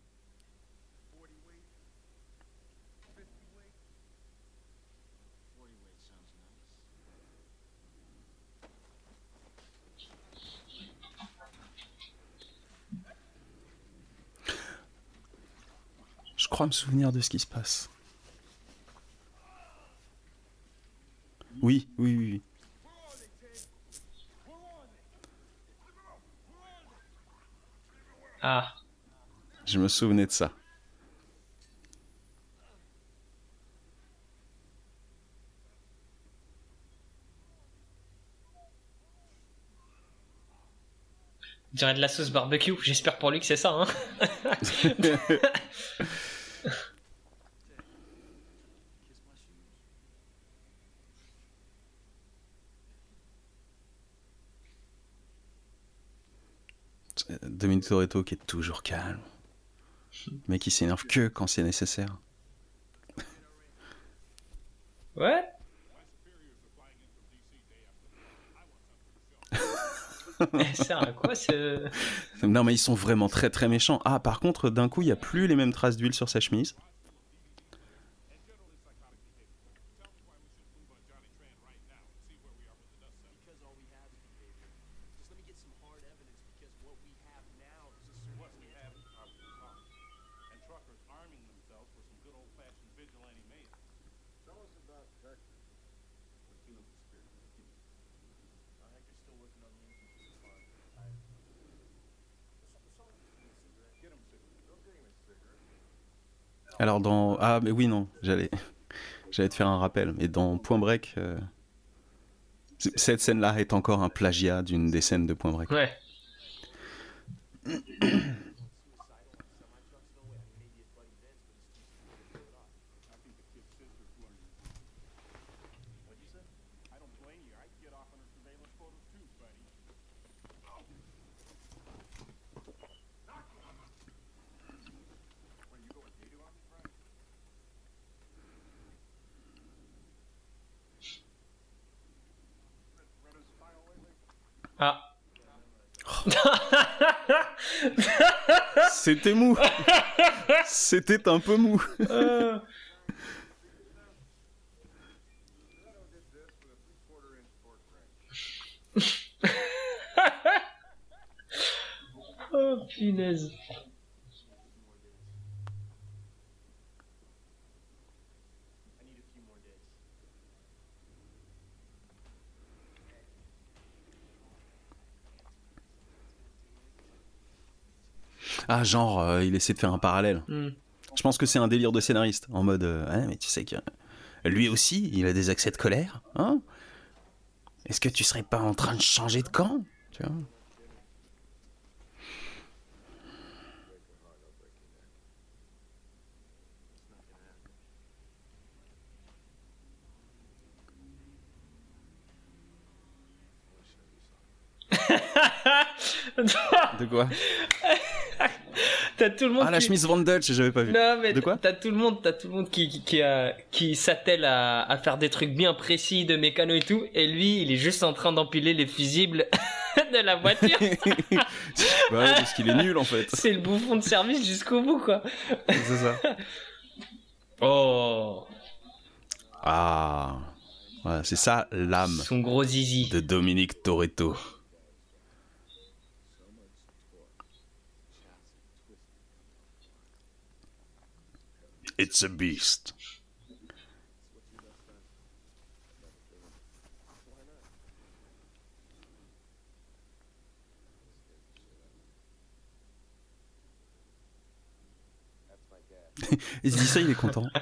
Crois me souvenir de ce qui se passe. Oui, oui, oui. Ah. Je me souvenais de ça. Dirait de la sauce barbecue. J'espère pour lui que c'est ça. Hein. [laughs] [laughs] [laughs] Dominique Toretto qui est toujours calme. Mais qui s'énerve que quand c'est nécessaire. Ouais. [laughs] Eh, sert à quoi ce. Non mais ils sont vraiment très très méchants. Ah par contre d'un coup il n'y a plus les mêmes traces d'huile sur sa chemise. Alors dans ah mais oui non j'allais [laughs] j'allais te faire un rappel mais dans Point Break euh, cette scène là est encore un plagiat d'une des scènes de Point Break. Ouais. C'était mou. [laughs] C'était un peu mou. Euh, Quarter inch fork wrench. Oh, punaise. I need a few more days. Ah genre euh, il essaie de faire un parallèle. Hmm. Je pense que c'est un délire de scénariste en mode euh, Ouais, mais tu sais que lui aussi il a des accès de colère, hein? Est-ce que tu serais pas en train de changer de camp? Tu vois? [laughs] De quoi? T'as tout le monde Ah la qui... chemise Van Dutch, j'avais pas vu. Non mais De quoi t'as tout le monde, t'as tout le monde qui qui qui, a- qui s'attelle à, à faire des trucs bien précis de mécano et tout, et lui il est juste en train d'empiler les fusibles [laughs] de la voiture. [laughs] Bah ouais, parce qu'il est nul en fait. C'est le bouffon de service jusqu'au bout quoi. C'est ça. [laughs] Oh, Ah. Voilà, c'est ça l'âme son gros zizi. de Dominique Toretto. it's a beast. [laughs] il se dit ça, il est content. [laughs]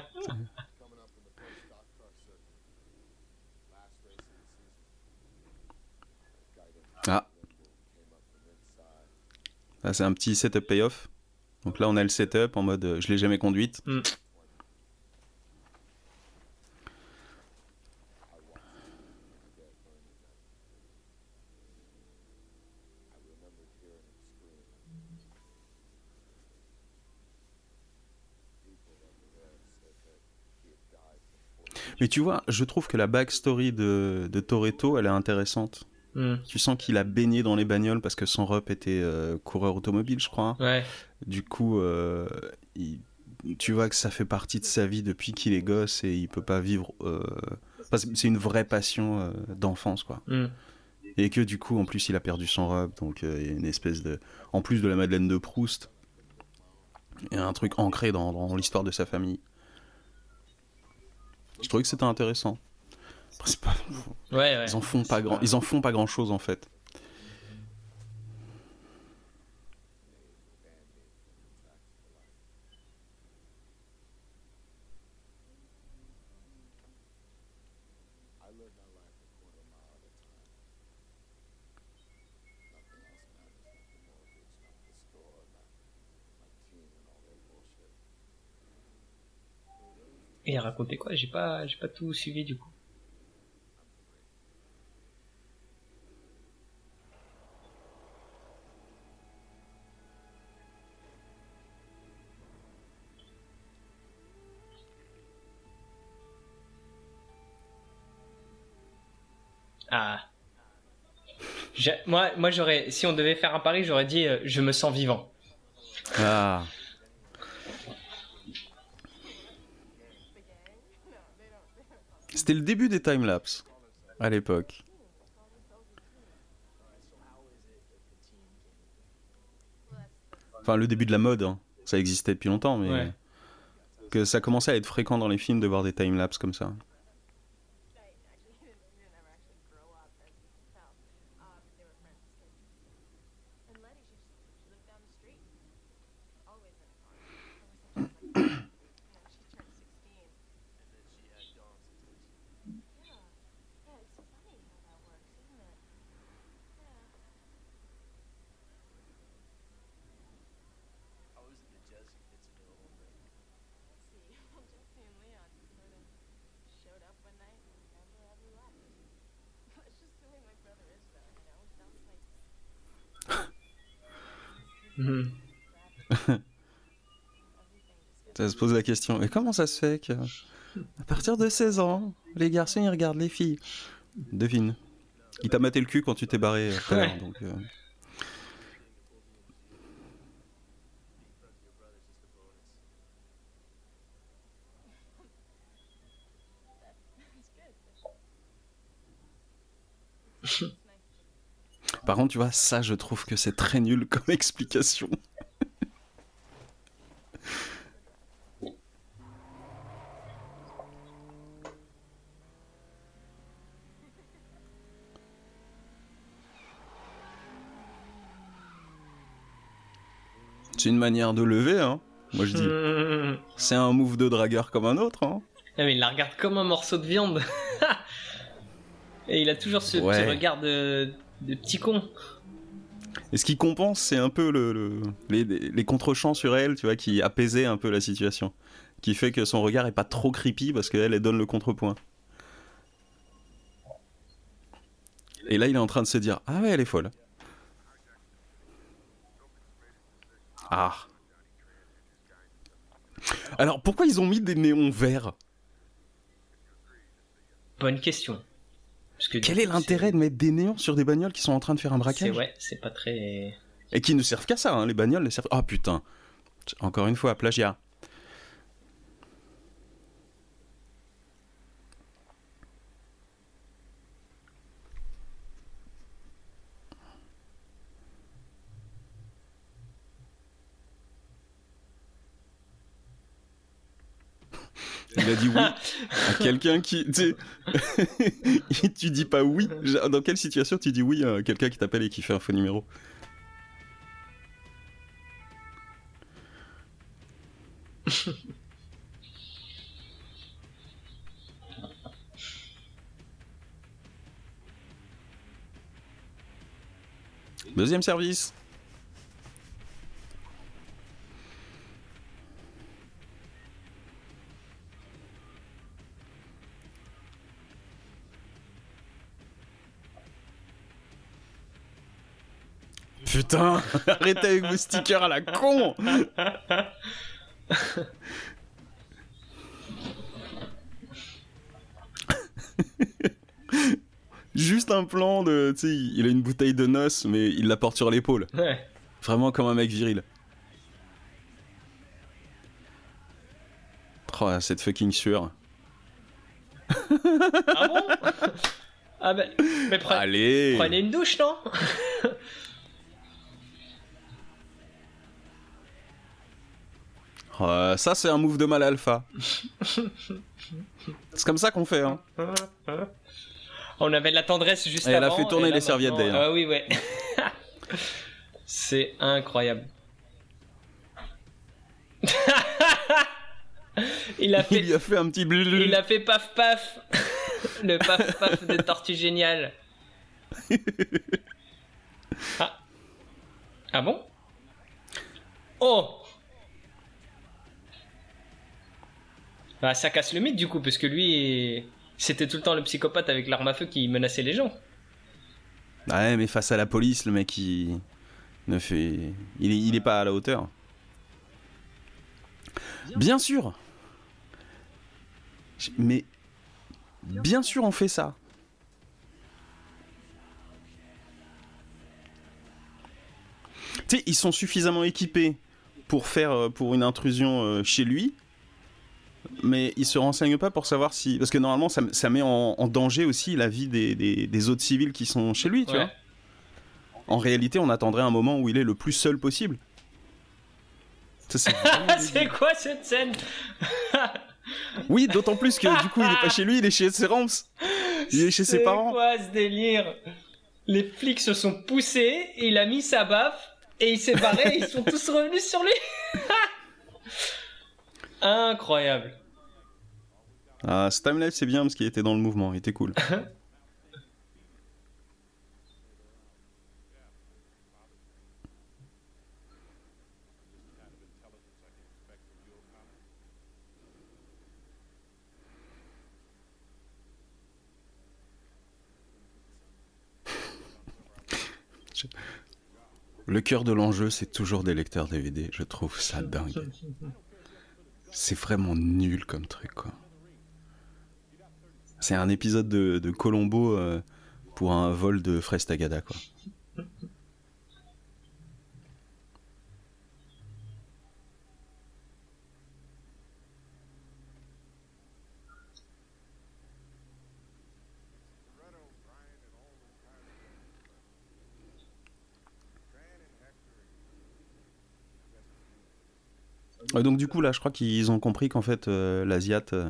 ah. Là, c'est un petit setup payoff. Donc là, on a le setup en mode euh, je l'ai jamais conduite. Mm. Mais tu vois, je trouve que la backstory de, de Toretto, elle est intéressante. Hmm. Tu sens qu'il a baigné dans les bagnoles parce que son rep était euh, coureur automobile, je crois. Ouais. Du coup, euh, il- tu vois que ça fait partie de sa vie depuis qu'il est gosse et il peut pas vivre. euh, c'est une vraie passion d'enfance, quoi. Hmm. Et que du coup, en plus, il a perdu son rep, donc il y a une espèce de. En plus de la Madeleine de Proust, il y a un truc ancré dans, dans l'histoire de sa famille. Je trouvais que c'était intéressant. Pas- Ouais, ouais. Ils en font pas grand, ils en font pas grand chose en fait. Et il racontait quoi? J'ai pas, j'ai pas tout suivi du coup. Ah. Moi, moi j'aurais, si on devait faire un pari, j'aurais dit, euh, je me sens vivant. Ah. C'était le début des timelapses à l'époque. Enfin, le début de la mode, hein. ça existait depuis longtemps, mais Ouais. que ça commençait à être fréquent dans les films de voir des timelapses comme ça. Se pose la question, mais comment ça se fait que à partir de 16 ans, les garçons ils regardent les filles? Devine. Il t'a maté le cul quand tu t'es barré euh, tout à l'heure, Ouais. donc... euh, Par contre, tu vois, ça, je trouve que c'est très nul comme [laughs] explication. C'est une manière de lever, hein. Moi, je dis, Mhm. c'est un move de dragueur comme un autre, hein. Ah, mais il la regarde comme un morceau de viande. [laughs] Et il a toujours ce Ouais. petit regard de, de petit con. Et ce qui compense, c'est un peu le, le- les, les contre-champs sur elle, tu vois, qui apaisaient un peu la situation. Qui fait que son regard est pas trop creepy parce qu'elle, elle donne le contrepoint. Et là, il est en train de se dire Ah ouais, elle est folle. Ah. Alors, pourquoi ils ont mis des néons verts? Bonne question. Parce que Quel est l'intérêt de mettre des néons sur des bagnoles qui sont en train de faire un C'est braquage ouais, c'est pas très. Et qui ne servent qu'à ça, hein, les bagnoles ne servent. Ah putain Encore une fois, plagiat. Il a dit oui à [laughs] quelqu'un qui. Tu, sais, [laughs] tu dis pas oui. Dans quelle situation tu dis oui à quelqu'un qui t'appelle et qui fait un faux numéro? [laughs] Deuxième service. Putain, [laughs] arrêtez avec vos stickers à la con [laughs] Juste un plan de. Tu sais, il a une bouteille de noces, mais il la porte sur l'épaule. Ouais. Vraiment comme un mec viril. Oh, cette fucking sueur. Ah bon? [laughs] Ah ben, mais pre- Allez prenez une douche, non? Euh, Ça, c'est un move de mal alpha. [laughs] c'est comme ça qu'on fait, hein. On avait de la tendresse juste Et elle a avant. fait tourner là, les serviettes, maintenant- d'ailleurs. Ah oui, ouais. [laughs] C'est incroyable. [laughs] il a fait, lui a fait un petit bleu. il a fait paf paf. Le paf paf de Tortue Géniale. Ah. Ah bon? Oh Bah ça casse le mythe du coup, parce que lui, c'était tout le temps le psychopathe avec l'arme à feu qui menaçait les gens. Ouais, mais face à la police, le mec, il ne fait, il est, il est pas à la hauteur. Bien sûr. Mais bien sûr, on fait ça. Tu sais, ils sont suffisamment équipés pour faire euh, pour une intrusion euh, chez lui, mais ils se renseignent pas pour savoir si parce que normalement ça, ça met en, en danger aussi la vie des, des- des autres civils qui sont chez lui, tu Ouais. vois. En réalité, on attendrait un moment où il est le plus seul possible. C'est [laughs] c'est quoi cette scène [laughs] Oui, d'autant plus que du coup, il est pas chez lui, il est chez ses Ramps. Il est chez ses C'est parents. quoi ce délire? Les flics se sont poussés, il a mis sa baffe et il s'est barré et ils sont tous revenus sur lui. [laughs] Incroyable. Ah, ce timelapse, c'est bien parce qu'il était dans le mouvement, il était cool. [laughs] Le cœur de l'enjeu, c'est toujours des lecteurs DVD. Je trouve ça dingue. [laughs] C'est vraiment nul comme truc, quoi. C'est un épisode de, Colombo euh, pour un vol de fraises Tagada, quoi. Ouais, donc du coup, là, je crois qu'ils ont compris qu'en fait, euh, l'Asiat, euh,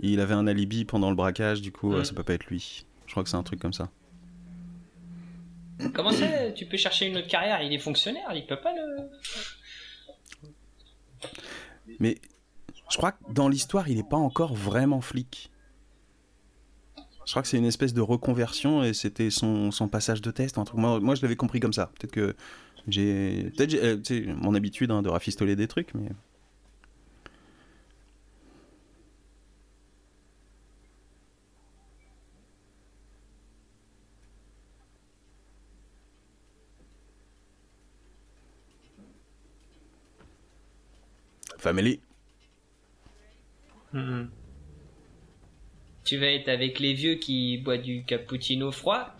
il avait un alibi pendant le braquage, du coup, euh, Mm. ça peut pas être lui. Je crois que c'est un truc comme ça. Comment ça Tu peux chercher une autre carrière, il est fonctionnaire, il peut pas le. Mais je crois que dans l'histoire, il est pas encore vraiment flic. Je crois que c'est une espèce de reconversion et c'était son, son passage de test. Moi, moi, je l'avais compris comme ça. Peut-être que j'ai. Peut-être euh, mon habitude hein, de rafistoler des trucs, mais. Family. Tu vas être avec les vieux qui boivent du cappuccino froid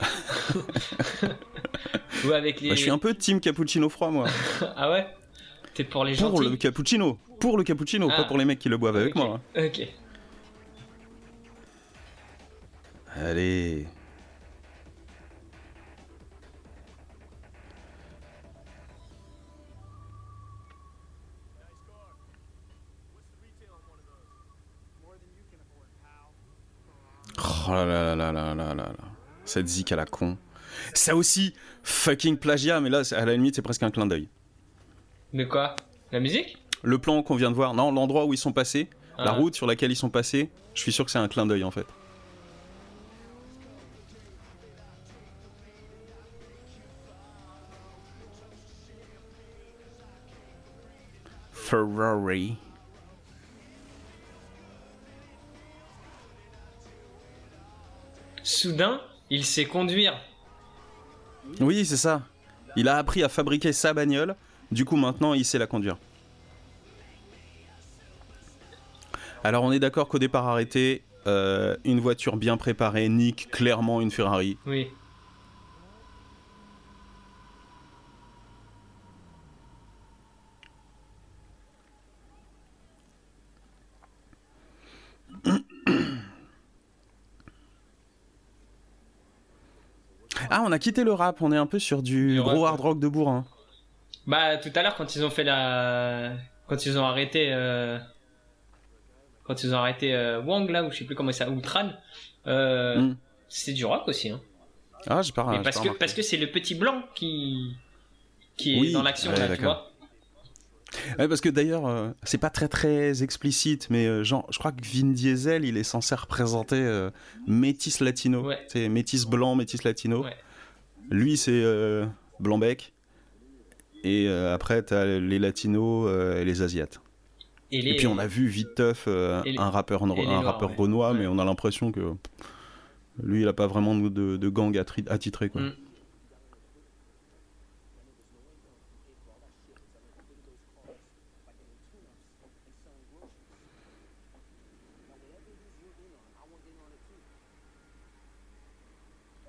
[laughs] Ou avec les. Bah, je suis un peu team cappuccino froid, moi. [laughs] Ah ouais? T'es pour les Pour le cappuccino. Pour le cappuccino, Ah. pas pour les mecs qui le boivent avec moi. Ok. Allez. Oh là là là là là là là. Cette zik à la con. Ça aussi, fucking plagiat, mais là, à la limite, c'est presque un clin d'œil. De quoi? La musique? Le plan qu'on vient de voir, non, l'endroit où ils sont passés, la Ah. route sur laquelle ils sont passés, je suis sûr que c'est un clin d'œil en fait. Ferrari. Soudain, il sait conduire. Oui, c'est ça. Il a appris à fabriquer sa bagnole. Du coup, maintenant, il sait la conduire. Alors, on est d'accord qu'au départ arrêté, euh, une voiture bien préparée nique clairement une Ferrari. Oui. Ah, on a quitté le rap, on est un peu sur du Le gros rap. hard rock de bourrin. Bah tout à l'heure quand ils ont fait la, quand ils ont arrêté, euh... quand ils ont arrêté euh, Wang là ou je sais plus comment ça, ou Tran, euh... Mm. c'était du rock aussi. Hein. Ah, j'ai pas, Mais parce pas que remarqué. parce que c'est le petit blanc qui qui est Oui, dans l'action ouais, là, tu vois. Ouais, parce que d'ailleurs, euh, c'est pas très très explicite, mais euh, genre, je crois que Vin Diesel, il est censé représenter euh, métis latino. Ouais. C'est métis blanc, métis latino. Ouais. Lui, c'est euh, blanc-bec. Et euh, après, t'as les latinos et les asiates. Et, les... Et puis on a vu vite teuf et les- un rappeur, et un Noirs, rappeur ouais. renois, mais on a l'impression que pff, lui, il a pas vraiment de, gang. Quoi. Mm.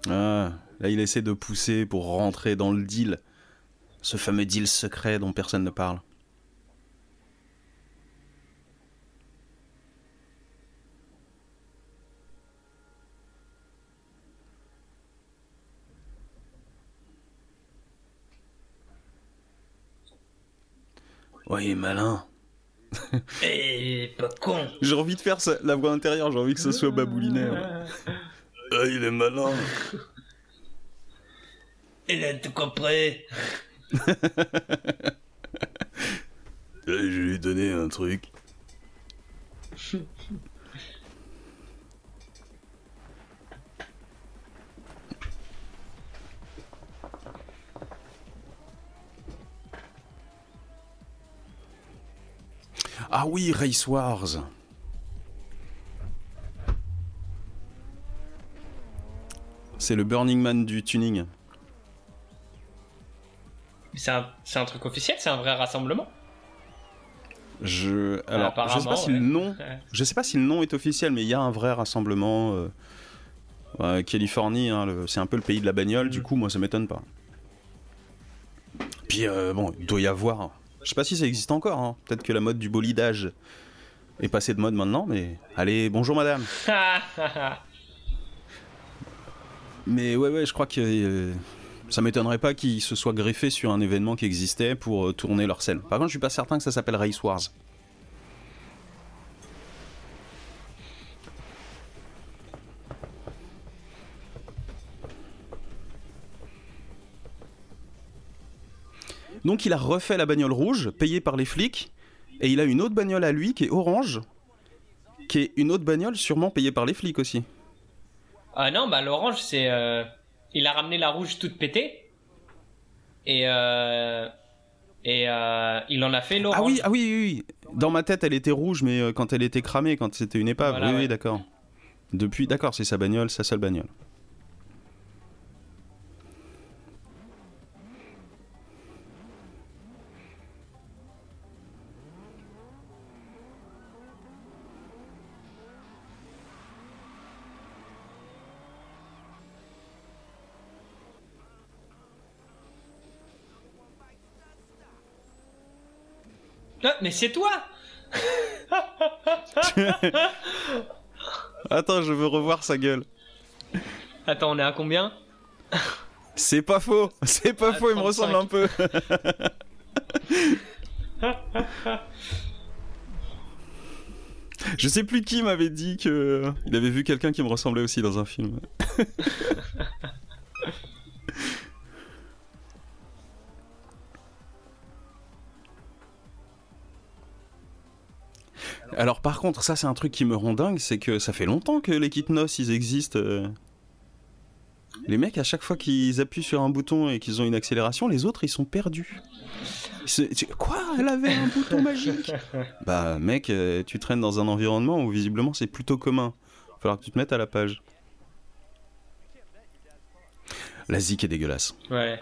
Ah, là, il essaie de pousser pour rentrer dans le deal. Ce fameux deal secret dont personne ne parle. Ouais, il est malin. [laughs] Eh, pas con. J'ai envie de faire ça- la voix intérieure, j'ai envie que ce soit baboulinaire. [laughs] Ah, il est malin. Il a tout compris. [laughs] Je lui donner un truc. Ah oui, Race Wars. C'est le Burning Man du tuning. C'est un, truc officiel, c'est un vrai rassemblement. Je alors je sais pas si le nom Je sais pas si le nom est officiel, mais il y a un vrai rassemblement. Euh, Californie, hein, c'est un peu le pays de la bagnole, du Mm. coup, moi, ça m'étonne pas. Puis, euh, bon, il doit y avoir. Je sais pas si ça existe encore. hein. Peut-être que la mode du bolidage est passée de mode maintenant, mais. Allez, bonjour madame. [laughs] Mais ouais, ouais, je crois que. euh, ça m'étonnerait pas qu'ils se soient greffés sur un événement qui existait pour euh, tourner leur scène. Par contre, je suis pas certain que ça s'appelle Race Wars. Donc il a refait la bagnole rouge, payée par les flics, et il a une autre bagnole à lui qui est orange, qui est une autre bagnole sûrement payée par les flics aussi. Ah non, bah l'orange, c'est. euh, Il a ramené la rouge toute pétée. Et. Euh... Et euh, il en a fait l'orange. Ah oui, ah oui, oui. Dans ma tête, elle était rouge, mais euh, quand elle était cramée, quand c'était une épave, Voilà, oui, oui, d'accord. Depuis, d'accord, c'est sa bagnole, sa seule bagnole. Ah, mais c'est toi [laughs] Attends, je veux revoir sa gueule. Attends, on est à combien? C'est pas faux, c'est pas faux, il me 35. ressemble un peu. [laughs] Je sais plus qui m'avait dit que il avait vu quelqu'un qui me ressemblait aussi dans un film. [laughs] Alors par contre, ça c'est un truc qui me rend dingue, c'est que ça fait longtemps que les kits NOS ils existent. euh. Les mecs, à chaque fois qu'ils appuient sur un bouton et qu'ils ont une accélération, les autres ils sont perdus. Quoi Elle avait un bouton [laughs] magique? Bah mec, euh, tu traînes dans un environnement où visiblement c'est plutôt commun. Falloir que tu te mettes à la page. La zik est dégueulasse. Ouais.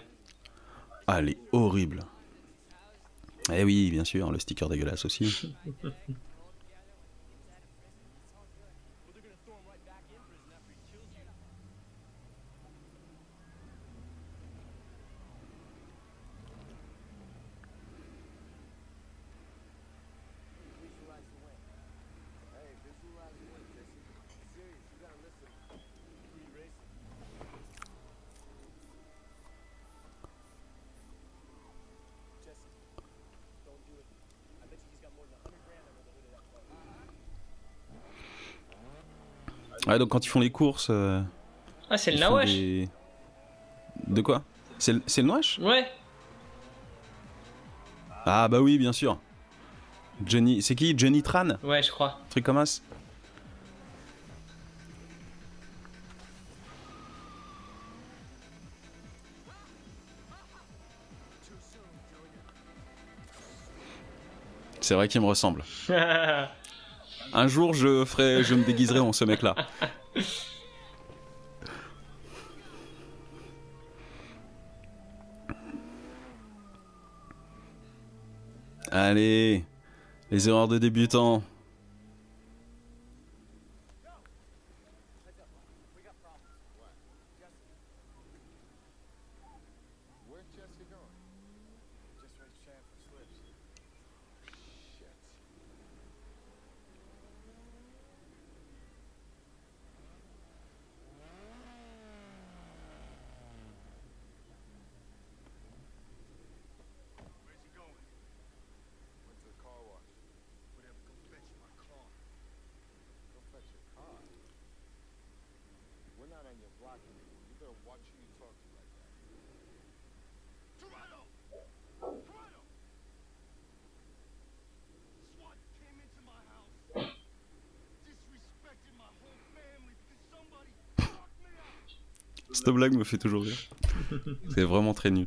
Ah, elle est horrible. Eh oui, bien sûr, le sticker dégueulasse aussi. [laughs] Ouais, donc quand ils font les courses. euh, Ah, c'est le Nawash des- De quoi? C'est le, Nawash? Ouais. Ah, bah oui, bien sûr. Johnny. C'est qui? Johnny Tran? Ouais, je crois. truc comme ça C'est vrai qu'il me ressemble. [laughs] Un jour, je ferai, je me déguiserai en ce mec-là. Allez, les erreurs de débutants. Cette blague me fait toujours rire. C'est vraiment très nul.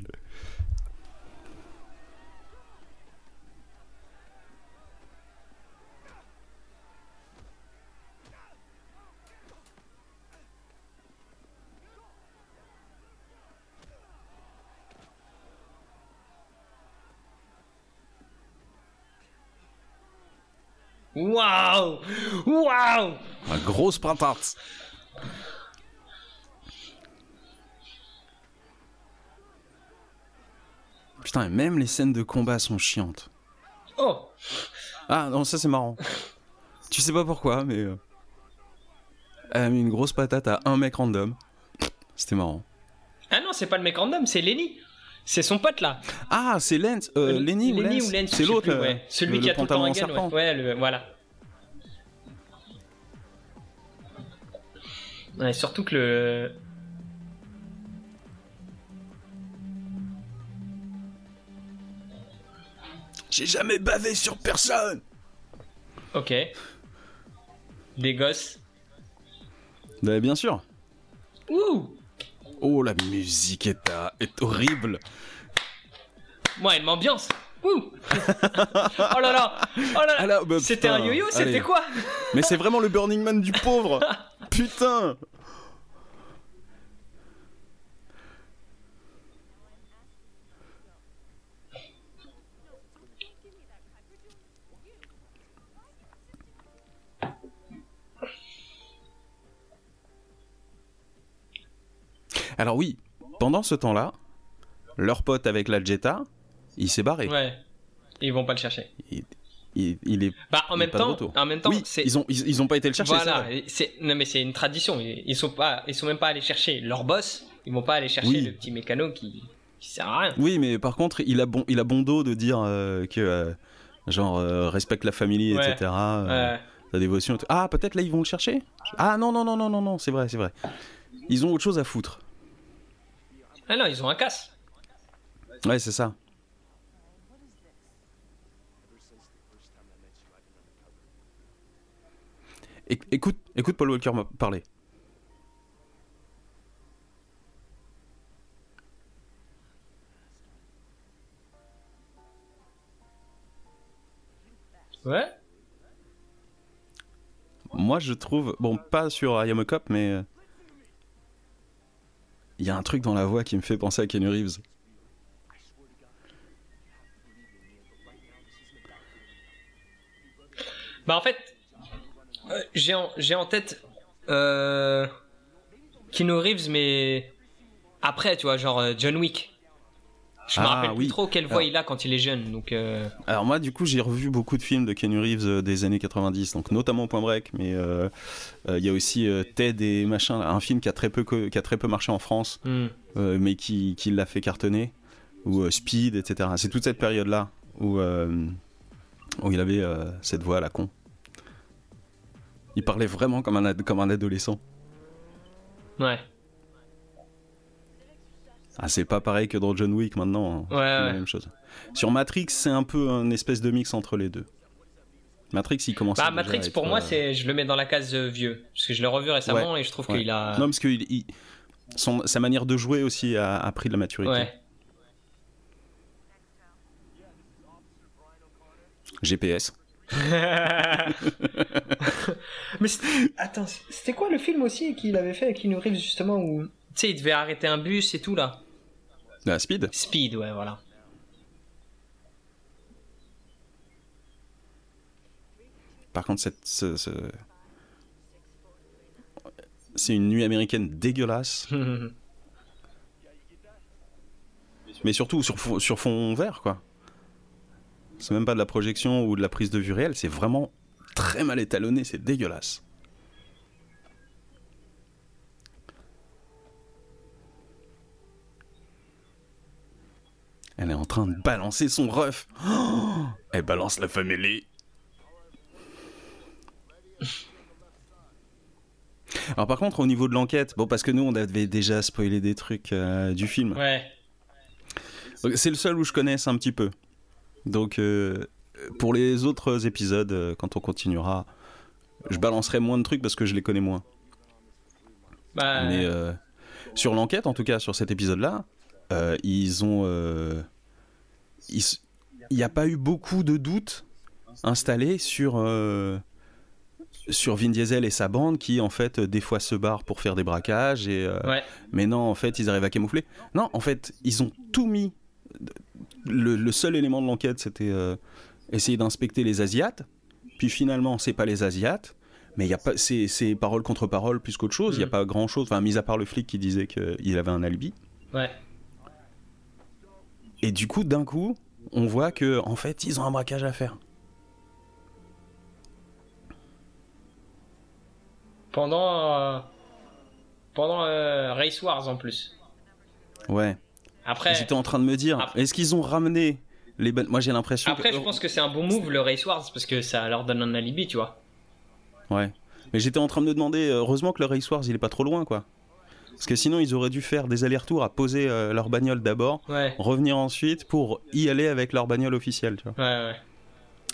Waouh Waouh Un grosse patate. Putain, et même les scènes de combat sont chiantes. Oh Ah non, ça c'est marrant. tu sais pas pourquoi, mais. euh, Elle a mis une grosse patate à un mec random. C'était marrant. Ah non, c'est pas le mec random, c'est Lenny. C'est son pote là. Ah, c'est Lens. Euh, Lenny, ou Lens ou Lens, C'est l'autre. euh, ouais. Celui le- qui le a tout le temps un gun, ouais. Ouais, le- voilà. Ouais, surtout que le. J'ai jamais bavé sur personne. Ok. Des gosses. Bah, bien sûr. Ouh Oh, la musique est, à- est horrible. Moi, elle m'ambiance. Ouh Oh là là Oh là là Ah bah, C'était un yo-yo, c'était quoi? Mais c'est vraiment le Burning Man du pauvre. [laughs] Putain. Alors oui, pendant ce temps-là, leur pote avec la Jetta, il s'est barré. Ouais. Ils vont pas le chercher. Il, il- il est Bah, en Il même temps, en même temps, oui, ils ont ils, ils ont pas été le chercher. c'est Voilà, c'est non mais c'est une tradition. Ils sont pas, ils sont même pas allés chercher leur boss. Ils vont pas aller chercher Oui. le petit mécano qui, qui sert à rien. Oui, mais par contre, il a bon il a bon dos de dire euh, que euh, genre euh, respecte la famille, Ouais. etc. Ouais. ta dévotion. Ah, peut-être là ils vont le chercher? Ah non non non non non non, c'est vrai c'est vrai. Ils ont autre chose à foutre. Ah non, ils ont un casse. Ouais, c'est ça. Écoute écoute Paul Walker parlé. Ouais. Moi, je trouve bon pas sur I Am a Cop, mais euh, il y a un truc dans la voix qui me fait penser à Keanu Reeves. Bah en fait, euh, j'ai en, tête euh, Reeves, mais après, tu vois, genre euh, John Wick. Je me Ah, rappelle oui. plus trop quelle voix Alors- il a quand il est jeune, donc euh, Alors moi, du coup, j'ai revu beaucoup de films de Keanu Reeves euh, des années 90, donc notamment Point Break, mais euh, euh, il y a aussi Ted et machin, un film qui a très peu qui a très peu marché en France, hmm. mais qui, qui l'a fait cartonner, ou Speed, etc. C'est toute cette période-là où où il avait cette voix à la con. Il parlait vraiment comme un comme un adolescent. ouais. Ah, c'est pas pareil que dans John Wick maintenant. hein. Ouais, la même chose. Sur Matrix, c'est un peu un espèce de mix entre les deux. Matrix, il commence. Bah Matrix à être, pour moi, euh, c'est, je le mets dans la case euh, vieux, parce que je l'ai revu récemment et je trouve ouais. qu'il a, Non, parce que il- il- son- sa manière de jouer aussi a, a pris de la maturité. ouais. GPS. [laughs] Mais attends, c'était quoi le film aussi qu'il avait fait avec Keanu Reeves justement où, tu sais, il devait arrêter un bus et tout là? La speed. Speed, ouais, voilà. Par contre, cette, ce- ce- c'est une nuit américaine dégueulasse, [laughs] mais surtout sur, fond- sur fond vert, quoi. C'est même pas de la projection ou de la prise de vue réelle, c'est vraiment très mal étalonné, c'est dégueulasse. Elle est en train de balancer son ref. Oh [gasps] Elle balance la famille. Alors par contre au niveau de l'enquête, bon parce que nous on avait déjà spoilé des trucs euh, du film. ouais. C'est le seul où je connaisse un petit peu. Donc euh, pour les autres épisodes, euh, quand on continuera, je balancerai moins de trucs parce que je les connais moins. Bah, Mais euh, sur l'enquête, en tout cas sur cet épisode-là, euh, ils ont, euh, ils il n'y a pas eu beaucoup de doutes installés sur euh, sur Vin Diesel et sa bande qui en fait des fois se barrent pour faire des braquages et ouais. mais non en fait ils arrivent à camoufler. Non en fait ils ont tout mis. Le, le seul élément de l'enquête c'était essayer d'inspecter les Asiates. Puis finalement c'est pas les Asiates. Mais il y a pas, c'est, parole contre parole plus qu'autre chose. Il n'y a Mhm. pas grand chose, enfin, mis à part le flic qui disait qu'il avait un alibi. Ouais. Et du coup, d'un coup, on voit que en fait, ils ont un braquage à faire. Pendant euh, pendant euh, Race Wars en plus. Ouais. Après, J'étais en train de me dire, Après- est-ce qu'ils ont ramené les bonnes. Moi, j'ai l'impression. après, que... je pense que c'est un bon move le Race Wars parce que ça leur donne un alibi, tu vois. Ouais. Mais j'étais en train de me demander, euh, heureusement que le Race Wars, il est pas trop loin, quoi. Parce que sinon, ils auraient dû faire des allers-retours à poser euh, leur bagnole d'abord, Ouais. revenir ensuite pour y aller avec leur bagnole officielle, tu vois. Ouais, ouais.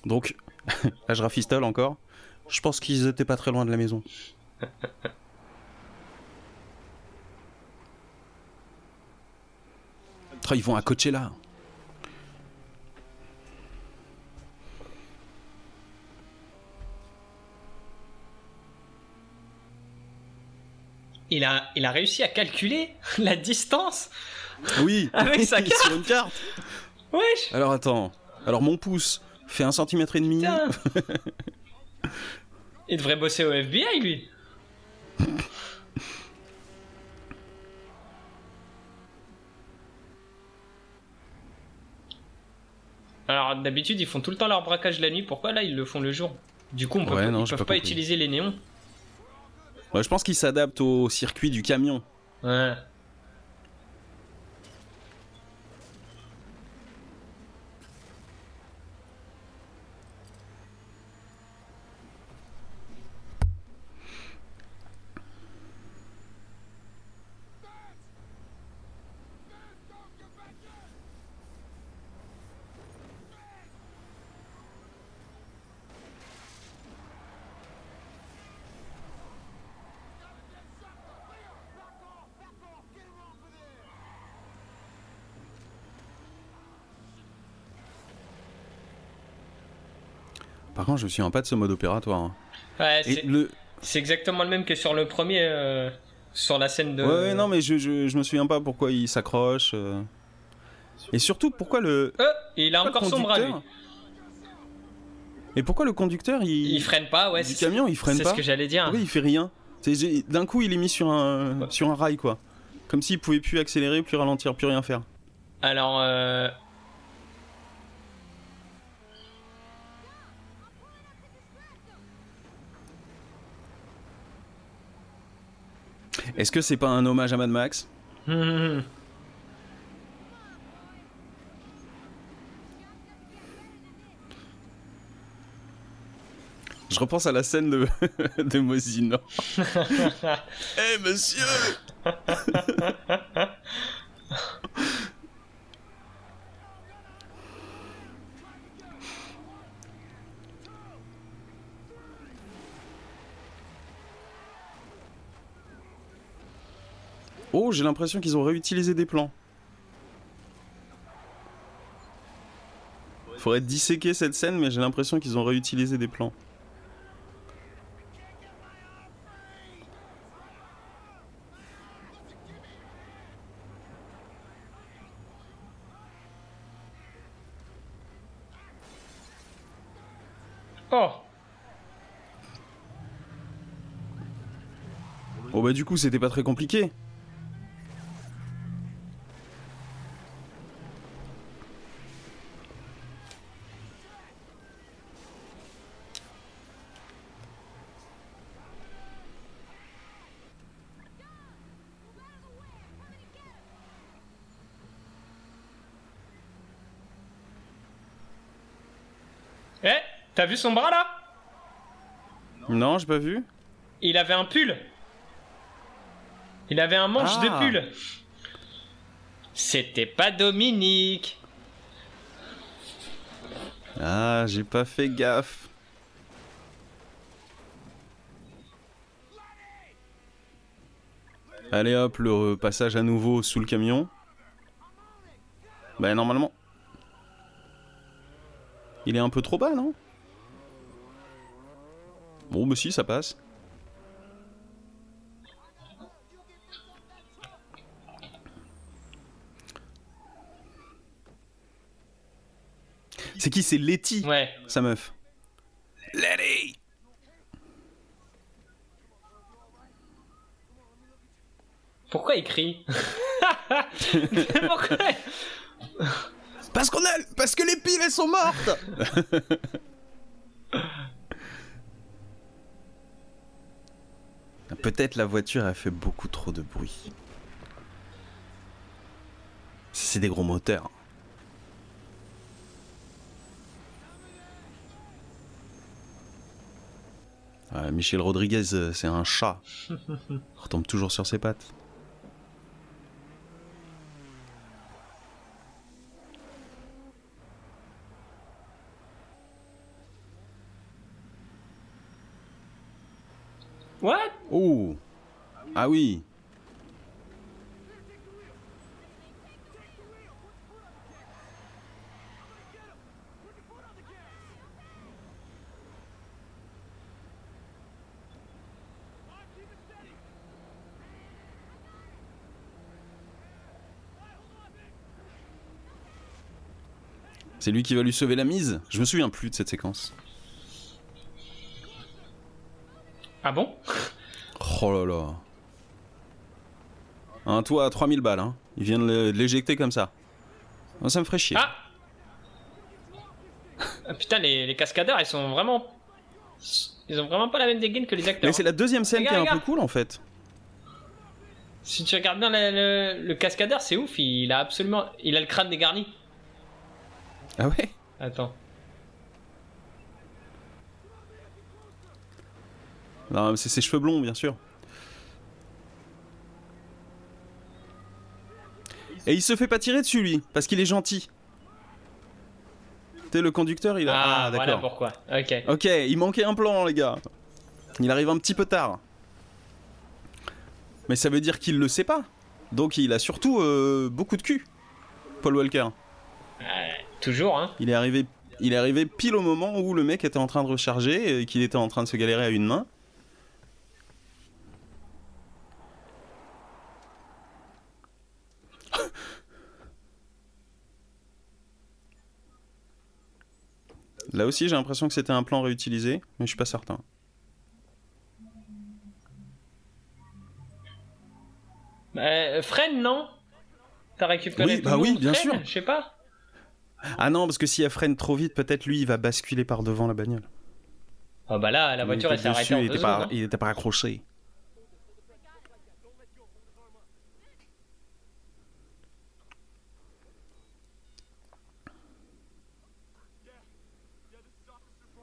Donc, [laughs] là, je rafistole encore. Je pense qu'ils étaient pas très loin de la maison. Ils vont à Coachella. Il a, il a réussi à calculer [laughs] la distance. Oui, [laughs] Avec sa [laughs] carte. sur une carte. Wesh. Alors attends. Alors mon pouce fait un centimètre et demi. Il devrait bosser au FBI, lui. Alors d'habitude ils font tout le temps leur braquage la nuit, pourquoi là ils le font le jour? Du coup on peut, Ouais, pas- non, ils j'ai peuvent pas utiliser les néons. Ouais, je pense qu'ils s'adaptent au circuit du camion. Ouais. Je me souviens pas de ce mode opératoire. hein. Ouais, c'est le, c'est exactement le même que sur le premier. euh, sur la scène de. Ouais, ouais, non, mais je, je, je me souviens pas pourquoi il s'accroche. euh. Et surtout, pourquoi le. Euh, il a encore son bras lui. Et pourquoi le conducteur, il. Il freine pas, ouais. du c'est- camion, il freine C'est pas ce que j'allais dire. Oui, il fait rien. C'est- D'un coup, il est mis sur un, sur un rail, quoi. Comme s'il pouvait plus accélérer, plus ralentir, plus rien faire. Alors, Est-ce que c'est pas un hommage à Mad Max Je repense à la scène de, [laughs] de Mosino. [laughs] Eh monsieur [laughs] Oh, j'ai l'impression qu'ils ont réutilisé des plans. Faudrait disséquer cette scène, mais j'ai l'impression qu'ils ont réutilisé des plans. Oh, Oh bah du coup c'était pas très compliqué. Vu son bras là? Non, j'ai pas vu. Il avait un pull. Il avait un manche Ah. de pull. C'était pas Dominique. Ah, j'ai pas fait gaffe. Allez hop, le passage à nouveau sous le camion. Bah normalement. Il est un peu trop bas, non? Bon, bah si, ça passe. C'est qui? C'est Letty, Ouais. sa meuf. Letty Pourquoi il crie? [laughs] [laughs] Pourquoi? Parce qu'on a, parce que les piles elles sont mortes. [laughs] Peut-être la voiture a fait beaucoup trop de bruit. C'est des gros moteurs. Ouais, Michel Rodriguez, euh, c'est un chat. Il [laughs] retombe toujours sur ses pattes. What Oh. Ah oui. C'est lui qui va lui sauver la mise. Je me souviens plus de cette séquence. Ah bon? Oh là là. Un toit à 3000 balles, hein. Il vient de l'é- de l'éjecter comme ça. Oh, ça me ferait chier. Ah Ah, Putain, les, les cascadeurs, ils sont vraiment. Ils ont vraiment pas la même dégaine que les acteurs. Mais c'est la deuxième scène Les qui est un peu cool en fait. Si tu regardes bien le, le- le cascadeur, c'est ouf. Il a absolument. Il a le crâne dégarni. Ah ouais? Attends. Non, mais c'est ses cheveux blonds, bien sûr. Et il se fait pas tirer dessus, lui, parce qu'il est gentil. Tu sais, le conducteur, il a. Ah, Ah, voilà d'accord. pourquoi. Ok. Ok, il manquait un plan, les gars. Il arrive un petit peu tard. Mais ça veut dire qu'il le sait pas. Donc il a surtout euh, beaucoup de cul. Paul Walker. Toujours, hein. Il est arrivé, il est arrivé pile au moment où le mec était en train de recharger et qu'il était en train de se galérer à une main. Là aussi, j'ai l'impression que c'était un plan réutilisé, mais je suis pas certain. Euh, freine, non? T'as récupéré Oui, tout bah le oui, bien sûr. Je sais pas. Ah non, parce que si elle freine trop vite, peut-être lui, il va basculer par devant la bagnole. Oh bah là, la voiture elle s'est arrêtée en il deux était pas, secondes, hein. il était pas accroché. Ah. Un semblant de. My 20 is uh, Highway 86, mile marker 147. I got one trauma victim, about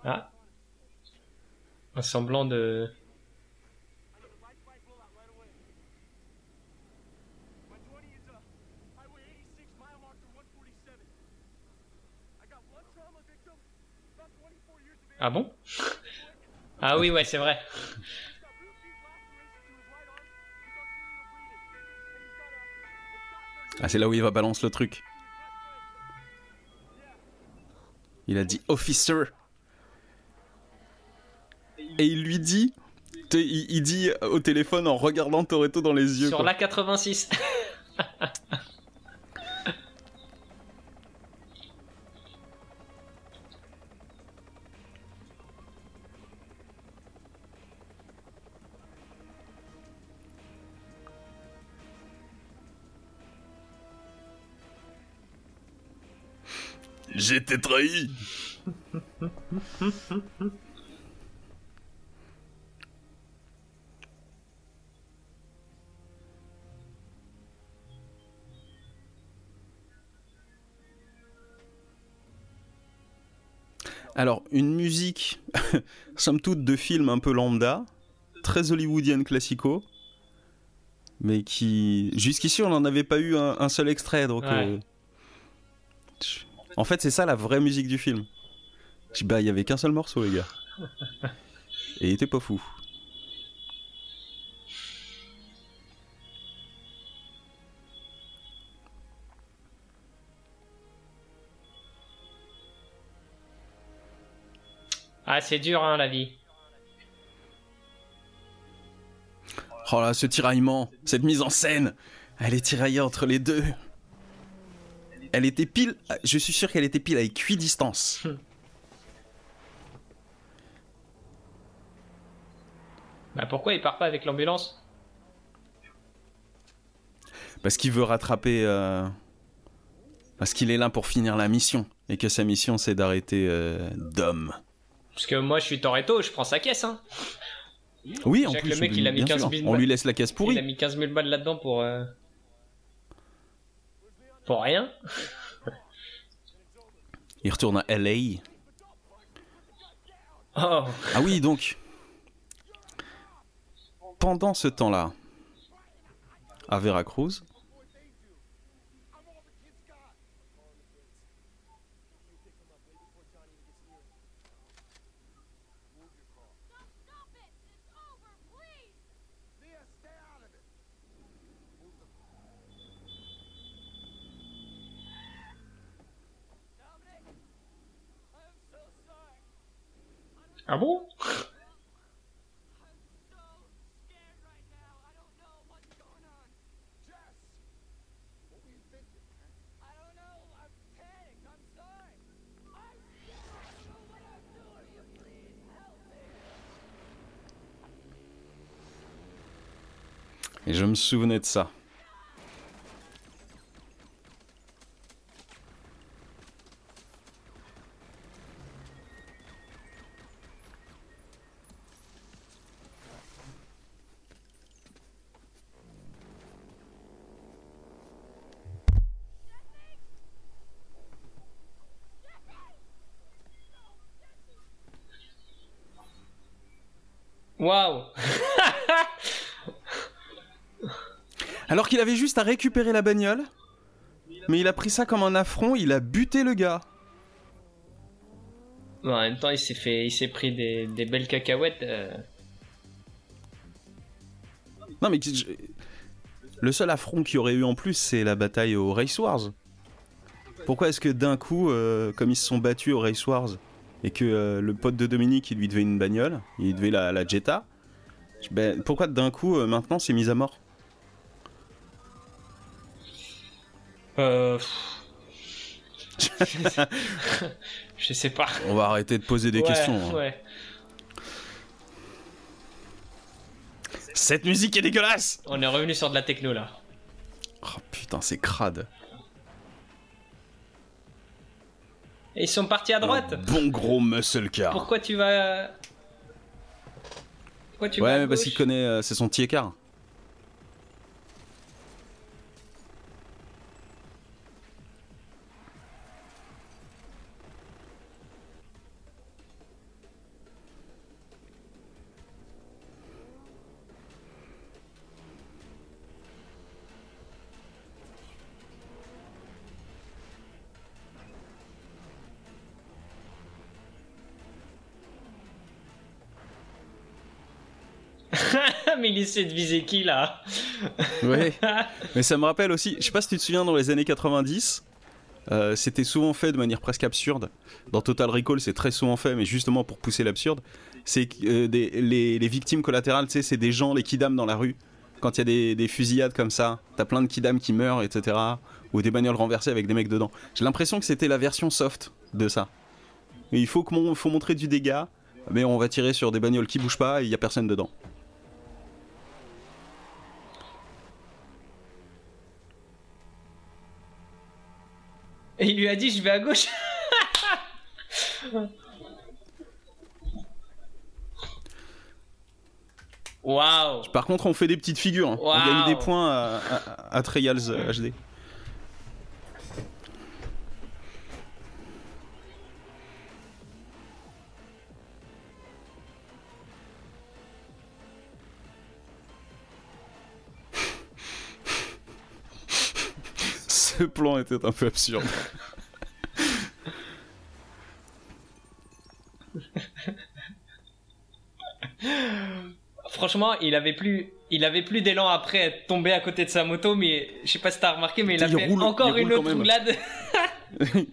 24 years of age. Ah bon? [laughs] Ah oui, ouais, c'est vrai. Ah, c'est là où il va balancer le truc. Il a dit officer. Et il lui dit, il, il dit au téléphone en regardant Toretto dans les yeux. Sur quoi. la 86. [laughs] J'étais trahi. [laughs] Alors, une musique, [laughs] somme toute, de film un peu lambda, très hollywoodienne classico, mais qui. Jusqu'ici, on n'en avait pas eu un, un seul extrait, donc. Ouais. euh, En fait, c'est ça la vraie musique du film. Bah, il y avait qu'un seul morceau, les gars. Et il était pas fou. Ah, c'est dur, hein, la vie. Oh là, ce tiraillement, cette mise en scène, elle est tiraillée entre les deux. Elle était pile, je suis sûr qu'elle était pile à équidistance. Bah pourquoi il part pas avec l'ambulance? Parce qu'il veut rattraper. euh, Parce qu'il est là pour finir la mission. Et que sa mission, c'est d'arrêter euh, Dom. Parce que moi je suis Toretto, je prends sa caisse, hein. Oui, en plus, le mec, oui, il a mis bien 15 sûr. 000 On lui laisse la caisse Il a pourrie. mis 15 000 balles là-dedans pour. euh, Pour rien [laughs] Il retourne à LA. Oh Ah oui, donc. Pendant ce temps-là, à Veracruz, help me. et je me souvenais de ça. Waouh Alors qu'il avait juste à récupérer la bagnole, mais il a pris ça comme un affront, il a buté le gars. Bon, En même temps, il s'est fait, il s'est pris des, des belles cacahuètes. euh. Non mais le seul affront qu'il y aurait eu en plus, c'est la bataille au Race Wars. Pourquoi est-ce que d'un coup, euh, comme ils se sont battus au Race Wars, et que euh, le pote de Dominique, il lui devait une bagnole, il devait la, la Jetta, ben, pourquoi d'un coup, maintenant, c'est mis à mort? Euh, [laughs] Je sais pas. On va arrêter de poser des Ouais, questions. hein. Ouais. Cette musique est dégueulasse On est revenu sur de la techno là. Oh putain, c'est crade. Et ils sont partis à droite. Un bon gros muscle car. Pourquoi tu vas. Pourquoi tu vas Ouais, à mais parce qu'il connaît, euh, c'est son petit écart. Il essaie de viser qui là [laughs] Ouais. mais ça me rappelle aussi, je sais pas si tu te souviens, dans les années 90, euh, c'était souvent fait de manière presque absurde. Dans Total Recall, c'est très souvent fait, mais justement pour pousser l'absurde. C'est euh, des- les, victimes collatérales, tu sais, c'est des gens, les kidams dans la rue. Quand il y a des, des fusillades comme ça, t'as plein de kidams qui meurent, etc. Ou des bagnoles renversées avec des mecs dedans. J'ai l'impression que c'était la version soft de ça. Il faut, que faut montrer du dégât, mais on va tirer sur des bagnoles qui bougent pas et il y a personne dedans. Et il lui a dit je vais à gauche. [laughs] Waouh Par contre, on fait des petites figures. hein. On gagne des points à, à, à Trials HD. Ce plan était un peu absurde. Franchement, il avait plus, il avait plus d'élan après être tombé à côté de sa moto, mais je sais pas si t'as remarqué, mais il a fait roule- encore il une autre roulade. [laughs]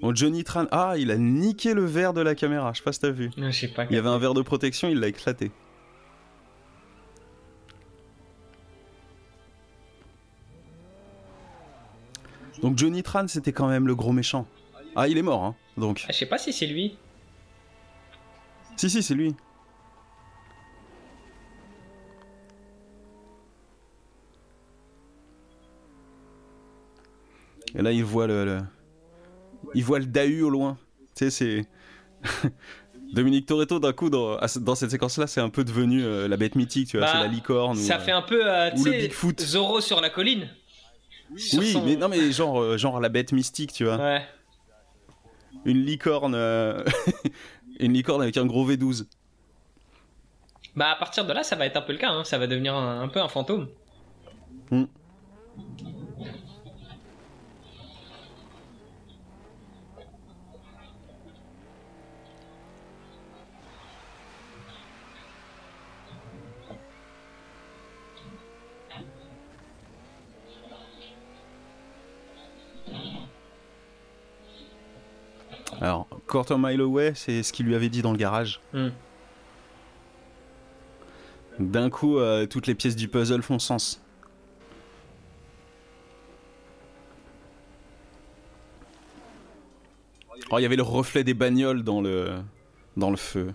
Bon, Johnny Tran. Ah, il a niqué le verre de la caméra. Je sais pas si t'as vu. Je sais pas. Il y avait un verre de protection, il l'a éclaté. Donc Johnny Tran, c'était quand même le gros méchant. Ah, il est mort, hein. Donc, Ah, Je sais pas si c'est lui. si, si, c'est lui. Et là, il voit le, le- il voit le Dahu au loin. Tu sais, c'est [laughs] Dominique Toretto d'un coup dans, cette séquence-là, c'est un peu devenu euh, la bête mythique, tu vois, Bah, c'est la licorne. Ça fait un peu, euh, ou le sais, Bigfoot. Zorro sur la colline. Sur Oui, son- mais non, mais genre, euh, genre la bête mystique, tu vois. Ouais. Une licorne, euh, [laughs] une licorne avec un gros V12. Bah à partir de là, ça va être un peu le cas. hein. Ça va devenir un, un peu un fantôme. Hmm. Alors, Quarter Mile Away, c'est ce qu'il lui avait dit dans le garage. Hmm. D'un coup, euh, toutes les pièces du puzzle font sens. Oh, il y avait le reflet des bagnoles dans le, dans le feu.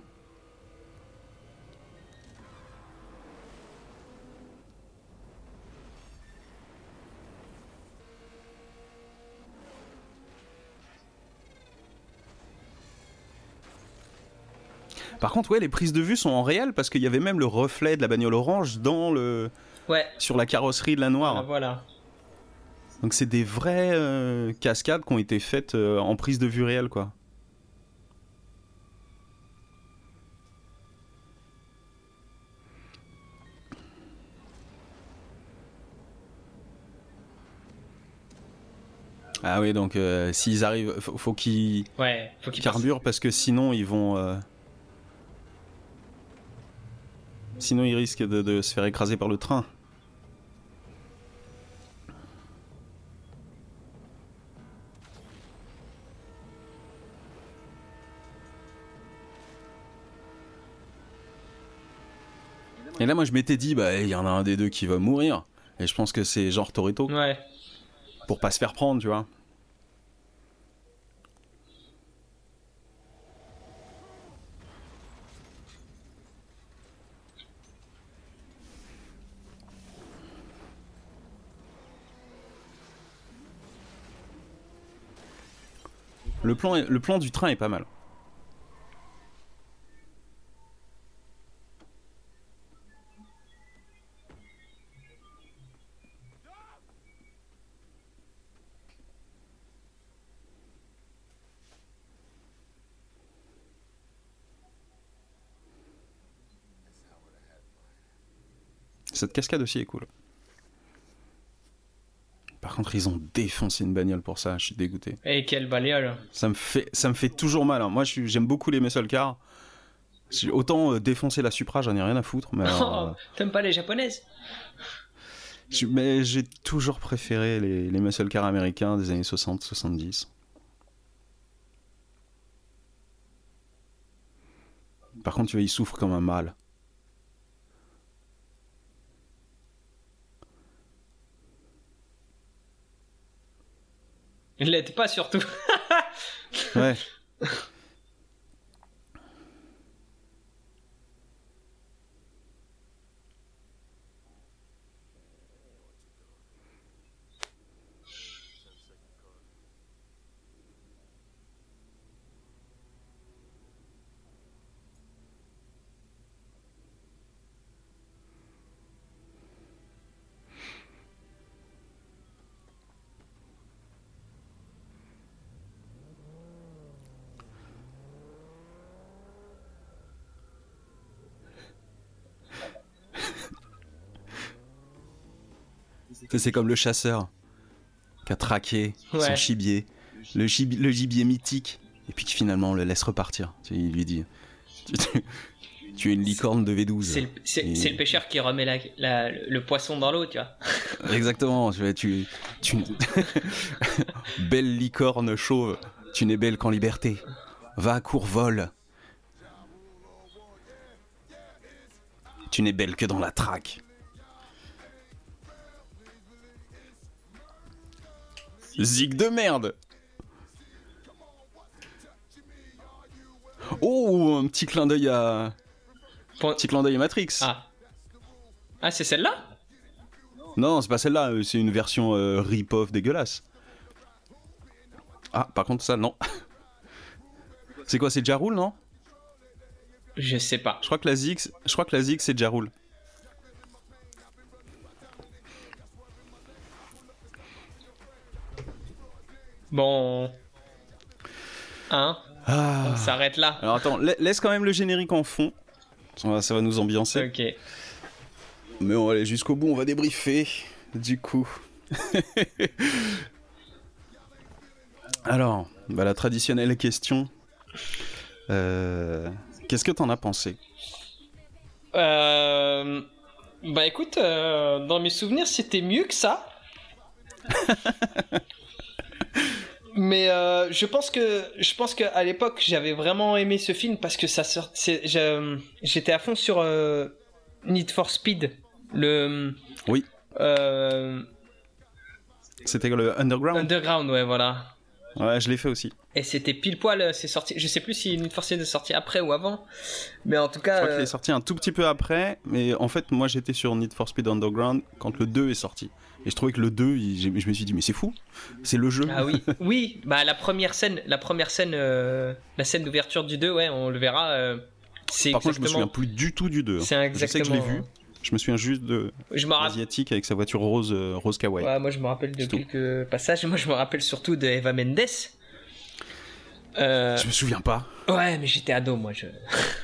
Contre, ouais, les prises de vue sont en réel parce qu'il y avait même le reflet de la bagnole orange dans le, Ouais. sur la carrosserie de la noire. Ah, voilà. Donc c'est des vraies euh, cascades qui ont été faites euh, en prise de vue réelle, quoi. Ah oui, donc euh, s'ils arrivent, faut, faut qu'ils Ouais. Faut carburent parce que sinon ils vont. Sinon, il risque de, se faire écraser par le train. Et là, moi, je m'étais dit, bah, il y en a un des deux qui va mourir. Et je pense que c'est genre Torito. Ouais. Pour pas se faire prendre, tu vois. Le plan, le plan du train est pas mal. Cette cascade aussi est cool. Par contre, ils ont défoncé une bagnole pour ça, je suis dégoûté. Et quelle bagnole. Ça me fait, ça me fait toujours mal. hein. Moi, j'aime beaucoup les muscle cars. Autant euh, défoncer la Supra, j'en ai rien à foutre. Mais, [laughs] euh, T'aimes pas les japonaises je- mais j'ai toujours préféré les, les muscle cars américains des années 60-70. Par contre, tu vois, ils souffrent comme un mâle. L'aide pas surtout. Ouais. [laughs] C'est- comme le chasseur qui a traqué son gibier, le, gibi- le gibier mythique, et puis qui finalement le laisse repartir. Il lui dit Tu, es une licorne de V12. C'est le, Et- pêcheur qui remet la- la- le poisson dans l'eau, tu vois. [laughs] Exactement, tu, tu... [laughs] belle licorne chauve, tu n'es belle qu'en liberté. Va, cours, vole. Tu n'es belle que dans la traque. Zig de merde Oh, un petit clin d'œil à... Pour- Petit clin d'œil à Matrix. Ah. Ah, c'est celle-là? Non, c'est pas celle-là, euh, c'est une version euh, rip-off dégueulasse. Ah, par contre, ça, non. [laughs] C'est quoi, c'est Jarul, non? Je sais pas. Je crois que la Zig, je crois que la Zig, c'est Jarul. Bon. Hein Ah. On s'arrête là. Alors attends, la- laisse quand même le générique en fond. Ça va, ça va nous ambiancer. Ok. Mais on va aller jusqu'au bout, on va débriefer. Du coup. [laughs] Alors, bah, la traditionnelle question. Euh, Qu'est-ce que t'en as pensé? Euh, Bah écoute, euh, dans mes souvenirs, c'était mieux que ça. [laughs] Mais euh, je pense que je pense que à l'époque j'avais vraiment aimé ce film parce que ça je- J'étais à fond sur euh, Need for Speed, le. Oui. euh, C'était le Underground Underground, ouais, voilà. Ouais, je l'ai fait aussi. Et c'était pile poil, c'est sorti. Je sais plus si Need for Speed est sorti après ou avant, mais en tout Je cas. crois qu'il est sorti un tout petit peu après, mais en fait, moi j'étais sur Need for Speed Underground quand le 2 est sorti. Et je trouvais que le 2, il- j'ai- je me suis dit, mais c'est fou, c'est le jeu. Ah oui, [laughs] oui, bah la première scène, la première scène, euh, la scène d'ouverture du 2, ouais, on le verra. euh, c'est Par contre, je me souviens exactement. plus du tout du 2. hein. C'est Je sais que je l'ai exactement. vu. Je me souviens juste de l'asiatique avec sa voiture rose, euh, rose kawaii. Ouais, moi je me rappelle de quelques passages. Moi je me rappelle surtout de Eva Mendes. Euh, Je me souviens pas. Ouais, mais j'étais ado, moi. Je... [laughs]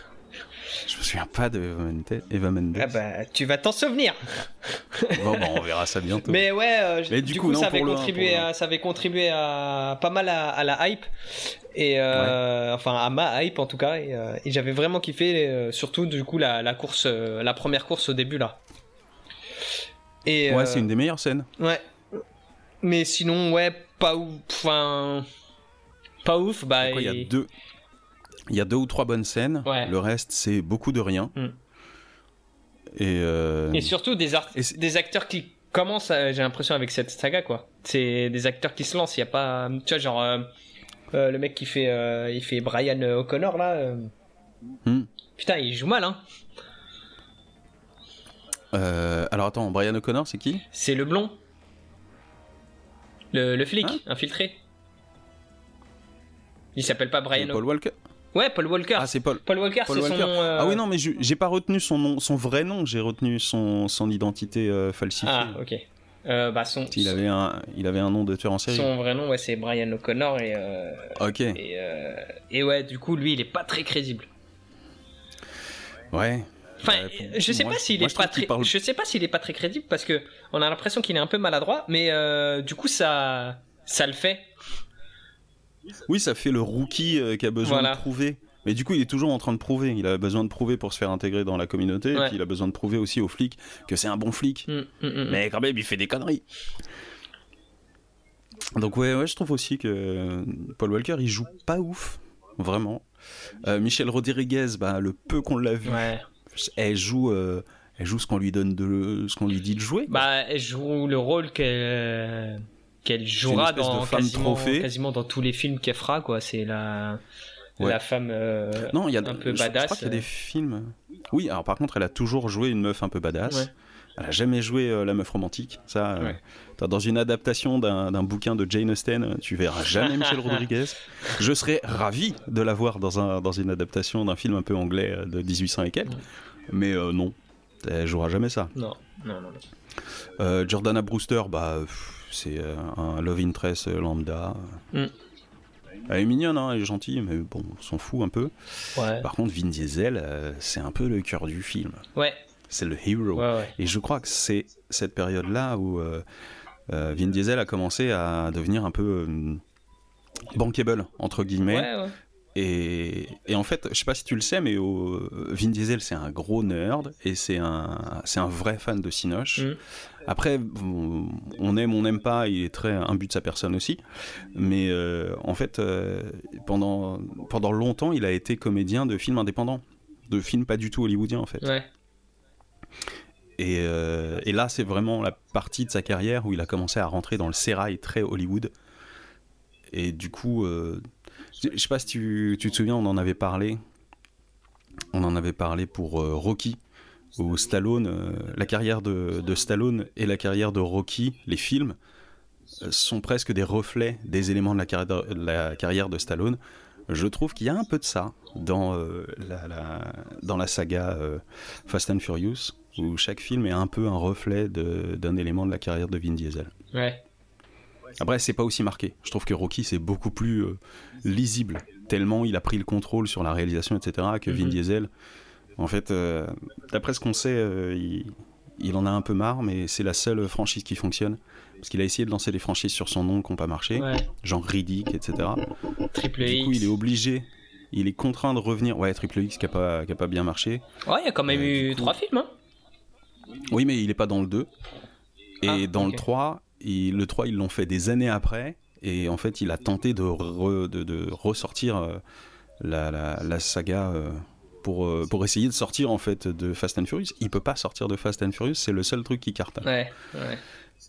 Je me souviens pas de Eva Mendes. Ah bah, tu vas t'en souvenir. [laughs] Bon, bah, on verra ça bientôt. Mais ouais, euh, Mais du, du coup, coup, non, ça, avait contribué à, ça avait contribué à pas mal à, à la hype. Et euh, enfin, à ma hype en tout cas. Et, euh, et j'avais vraiment kiffé, surtout du coup, la, la course, la première course au début là. Et, Ouais, c'est une des meilleures scènes. Ouais. Mais sinon, ouais, pas ouf. Enfin. Pas ouf, bah. Il y a deux. Il y a deux ou trois bonnes scènes. Ouais. Le reste, c'est beaucoup de rien. Mm. Et, euh, Et surtout des, Et acteurs qui commencent, j'ai l'impression, avec cette saga, quoi. C'est des acteurs qui se lancent. Il y a pas, tu vois, genre euh, euh, le mec qui fait, il fait Brian O'Connor là. Hmm. Putain, il joue mal, hein. alors attends, Brian O'Connor, c'est qui? C'est le blond, le, le flic Hein infiltré. Il s'appelle pas Brian. Paul O'Connor. Walker? Ouais, Paul Walker. Ah, c'est Paul. Paul Walker, Paul Walker. son nom. euh, Ah oui, non, mais je- j'ai pas retenu son nom, son vrai nom, j'ai retenu son, son identité euh, falsifiée. Ah, ok. Euh, bah son, Il avait un, il avait un nom de tueur en série. son vrai nom, ouais, c'est Brian O'Connor et. Ok. Et, et ouais, du coup, lui, il est pas très crédible. Ouais. Enfin, pour- je sais moi, pas s'il est pas très, parle- je sais pas s'il est pas très crédible parce que on a l'impression qu'il est un peu maladroit, mais du coup ça, ça le fait. Oui, ça fait le rookie euh, qui a besoin Voilà. de prouver. Mais du coup, il est toujours en train de prouver. Il a besoin de prouver pour se faire intégrer dans la communauté. Ouais. Et puis, il a besoin de prouver aussi aux flics que c'est un bon flic. Mm, mm, mm. Mais quand même, il fait des conneries. Donc, ouais, ouais, je trouve aussi que euh, Paul Walker, il joue pas ouf. Vraiment. Euh, Michel Rodriguez, bah, le peu qu'on l'a vu, Ouais. elle joue. euh, elle joue ce qu'on lui donne de ce qu'on lui dit de jouer. Bah, elle joue le rôle qu'elle qu'elle jouera dans quasiment, quasiment dans tous les films qu'elle fera quoi. C'est la Ouais. la femme euh, Non, il y a un peu je- Je badass, crois qu'il y a des films. Oui, alors par contre, elle a toujours joué une meuf un peu badass. Ouais. Elle a jamais joué euh, la meuf romantique. Ça, euh, Ouais. dans une adaptation d'un d'un bouquin de Jane Austen, tu verras jamais [laughs] Michel Rodriguez. Je serais ravi de la voir dans, un, dans une adaptation d'un film un peu anglais de 1800 et quelques. Mais non, elle jouera jamais ça. Non, non, non. non. Jordana Brewster, bah, pff, c'est euh, un love interest euh, lambda. Mm. Elle est mignonne, hein, elle est gentille, mais bon, on s'en fout un peu. Ouais. Par contre, Vin Diesel, euh, c'est un peu le cœur du film. Ouais. C'est le hero. Ouais, ouais. Et je crois que c'est cette période-là où Vin Diesel a commencé à devenir un peu bankable, entre guillemets. Ouais, ouais. Et, et en fait, je sais pas si tu le sais, mais au- Vin Diesel, c'est un gros nerd et c'est un, c'est un vrai fan de Cinoche. Mhm. Après, on aime, on n'aime pas, il est très imbu de sa personne aussi. Mais euh, en fait, euh, pendant, pendant longtemps, il a été comédien de films indépendants, de films pas du tout hollywoodiens en fait. Ouais. Et, euh, et là, c'est vraiment la partie de sa carrière où il a commencé à rentrer dans le sérail très Hollywood. Et du coup, je sais pas si tu, tu te souviens, on en avait parlé. On en avait parlé pour Rocky, où Stallone, euh, la carrière de, de Stallone et la carrière de Rocky, les films, euh, sont presque des reflets des éléments de la, carrière de, la carrière de Stallone. Je trouve qu'il y a un peu de ça dans, euh, la, la- dans la saga euh, Fast and Furious, où chaque film est un peu un reflet d'un élément de la carrière de Vin Diesel. Ouais. Après, c'est pas aussi marqué. Je trouve que Rocky, c'est beaucoup plus euh, lisible, tellement il a pris le contrôle sur la réalisation, etc., que Vin Mhm. Diesel. En fait, euh, d'après ce qu'on sait, euh, il, il en a un peu marre, mais c'est la seule franchise qui fonctionne. Parce qu'il a essayé de lancer des franchises sur son nom qui n'ont pas marché, Ouais. genre Riddick, etc. Triple Du X. coup, il est obligé, il est contraint de revenir. Ouais, Triple X qui a pas, qui a pas bien marché. Ouais, il y a quand même Euh, eu du coup- trois films, hein. Oui, mais il est pas dans le 2. Et Ah, dans le 3, il- le 3, ils l'ont fait des années après. Et en fait, il a tenté de, re- de, de ressortir la, la- la saga euh, pour, euh, pour essayer de sortir en fait de Fast and Furious. Il peut pas sortir de Fast and Furious, c'est le seul truc qui cartonne. Ouais, ouais.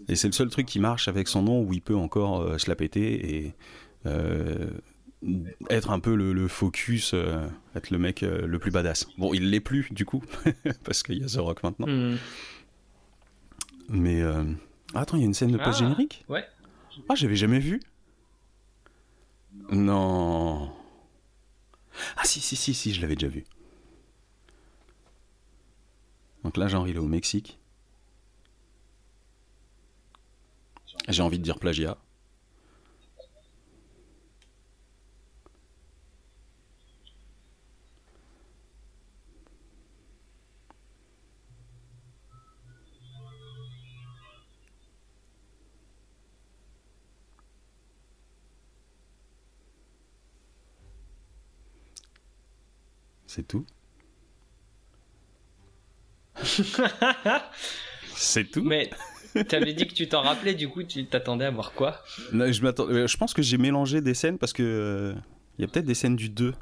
Et c'est le seul truc qui marche avec son nom où il peut encore euh, se la péter et euh, être un peu le, le focus, euh, être le mec le plus badass. Bon, il l'est plus du coup, [laughs] parce qu'il y a The Rock maintenant. Hmm. Mais ah, attends, il y a une scène de Ah, post-générique? ouais. Ah, j'avais jamais vu. Non. Ah si, si, si, si, je l'avais déjà vu. Donc là, genre, il au Mexique. J'ai envie de dire plagiat. C'est tout? [laughs] C'est tout. Mais t'avais dit que tu t'en rappelais, du coup, tu t'attendais à voir quoi? Non, je, m'attends- euh, je pense que j'ai mélangé des scènes parce que euh, il y a peut-être des scènes du 2.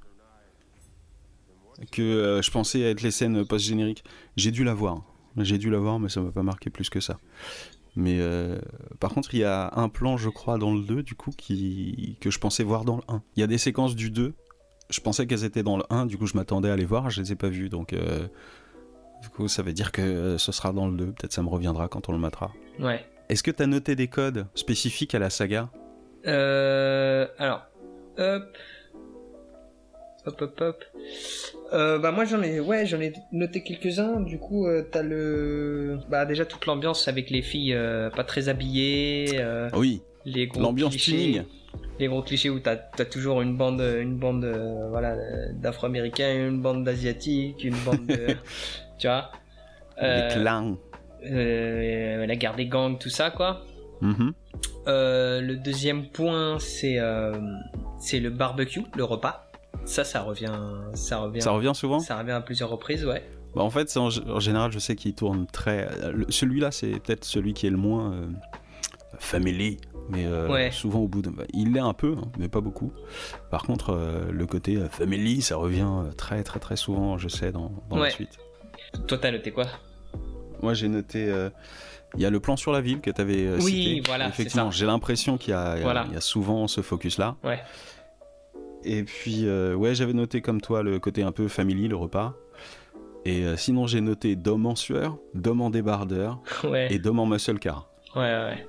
que euh, je pensais être les scènes post-génériques. J'ai dû la voir. J'ai dû la voir, mais ça m'a pas marqué plus que ça. Mais euh, par contre, il y a un plan, je crois, dans le 2, du coup, qui, que je pensais voir dans le 1. Il y a des séquences du 2, je pensais qu'elles étaient dans le 1, du coup, je m'attendais à les voir, je les ai pas vues. Donc, du coup, ça veut dire que euh, ce sera dans le 2. Peut-être ça me reviendra quand on le matera. Ouais. Est-ce que tu as noté des codes spécifiques à la saga? Euh, alors, hop, hop, hop, hop. Euh, bah moi j'en ai, ouais, j'en ai noté quelques-uns. Du coup, euh, t'as le, bah déjà toute l'ambiance avec les filles euh, pas très habillées, Oui, les gros l'ambiance tuning. les gros clichés où t'as as toujours une bande, une bande, voilà, d'Afro-Américains, une bande d'Asiatiques, une bande, de, [laughs] tu vois, Les Euh, clans. euh, la guerre des gangs, tout ça quoi. Mhm. Euh, le deuxième point, c'est c'est le barbecue, le repas. Ça, ça revient, ça revient, Ça revient souvent ça revient à plusieurs reprises, ouais. Bah, en fait, en, en général, je sais qu'il tourne très. Celui-là, c'est peut-être celui qui est le moins family, mais euh, Ouais. souvent au bout de. bah, il l'est un peu, hein, mais pas beaucoup. Par contre, euh, le côté family, ça revient très très très souvent, je sais, dans, dans la suite. Toi, t'as noté quoi Moi, j'ai noté. euh, Il y a le plan sur la ville que tu avais Oui, cité. voilà, Effectivement, j'ai l'impression qu'il y, a- Voilà. y souvent ce focus-là. Ouais. Et puis, euh, ouais, j'avais noté comme toi le côté un peu family, le repas. Et euh, sinon, j'ai noté Dom en sueur, Dom en débardeur [laughs] Ouais, et Dom en muscle car. ouais, ouais.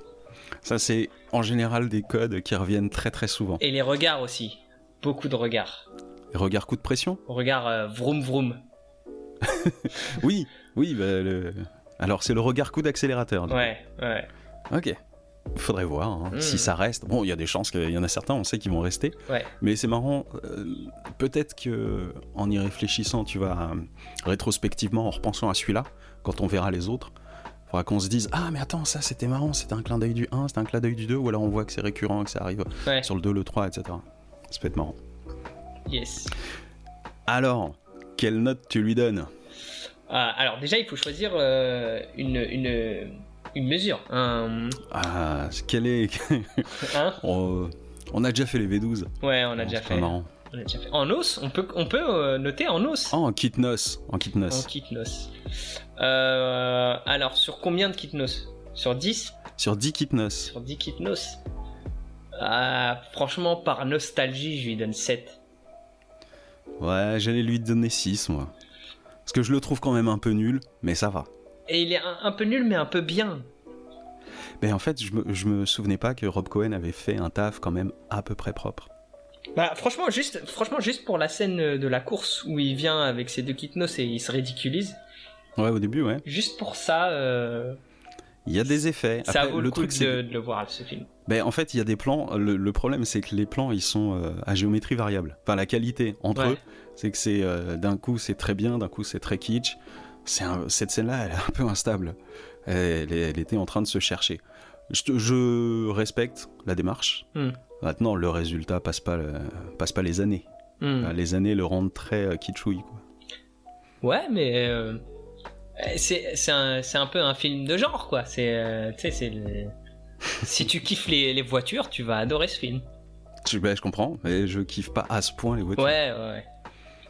Ça, c'est en général des codes qui reviennent très très souvent. Et les regards aussi. Beaucoup de regards. Regard coup de pression? Regard euh, vroom vroom. [laughs] Oui, oui. bah, le- Alors, c'est le regard coup d'accélérateur. Ouais, ouais. Ok. Faudrait voir hein, si ça reste. Bon, il y a des chances qu'il y en a certains, on sait qu'ils vont rester. Ouais. Mais c'est marrant. euh, Peut-être que en y réfléchissant, tu vas euh, rétrospectivement, en repensant à celui-là, quand on verra les autres, faudra qu'on se dise Ah, mais attends, ça c'était marrant, c'était un clin d'œil du 1, c'était un clin d'œil du 2, ou alors on voit que c'est récurrent, que ça arrive Ouais. sur le 2, le 3, etc. Ça peut être marrant. Yes. Alors, quelle note tu lui donnes Ah, alors déjà, il faut choisir euh, une, une, une mesure. Un, Ah, quelle est. [laughs] hein [laughs] on, on a déjà fait les V12. Ouais, on a déjà fait. marrant. On a déjà fait. En os, on peut, on peut euh, noter en os. Ah, en kit noce. En kit En noce. kit nos. Euh, alors, sur combien de kit nos Sur 10 Sur 10 kit noce. Sur 10 kit nos Ah, Franchement, par nostalgie, je lui donne 7. Ouais, j'allais lui donner 6, moi. Parce que je le trouve quand même un peu nul, mais ça va. Et il est un, un peu nul, mais un peu bien. Mais en fait, je me, je me souvenais pas que Rob Cohen avait fait un taf quand même à peu près propre. Bah, franchement, juste, franchement, juste pour la scène de la course où il vient avec ses deux kit nos et il se ridiculise, Ouais, au début, ouais. juste pour ça, euh, Il y a des effets. ça Après, vaut le, le coup truc, de, de le voir, ce film. Ben, en fait, il y a des plans. Le, le problème, c'est que les plans, ils sont euh, à géométrie variable. Enfin, la qualité entre Ouais. eux, c'est que c'est euh, d'un coup, c'est très bien, d'un coup, c'est très kitsch. C'est un- cette scène-là, elle est un peu instable. Elle, elle était en train de se chercher. Je, te- je respecte la démarche. Hmm. Maintenant, le résultat passe pas, le- passe pas les années. Hmm. Enfin, Les années le rendent très euh, kitschouille. Quoi. Ouais, mais euh, c'est un, un peu un film de genre, quoi. C'est, euh, si tu kiffes les, les voitures, tu vas adorer ce film. Je, ben, je comprends, mais je kiffe pas à ce point les voitures. Ouais, ouais. ouais.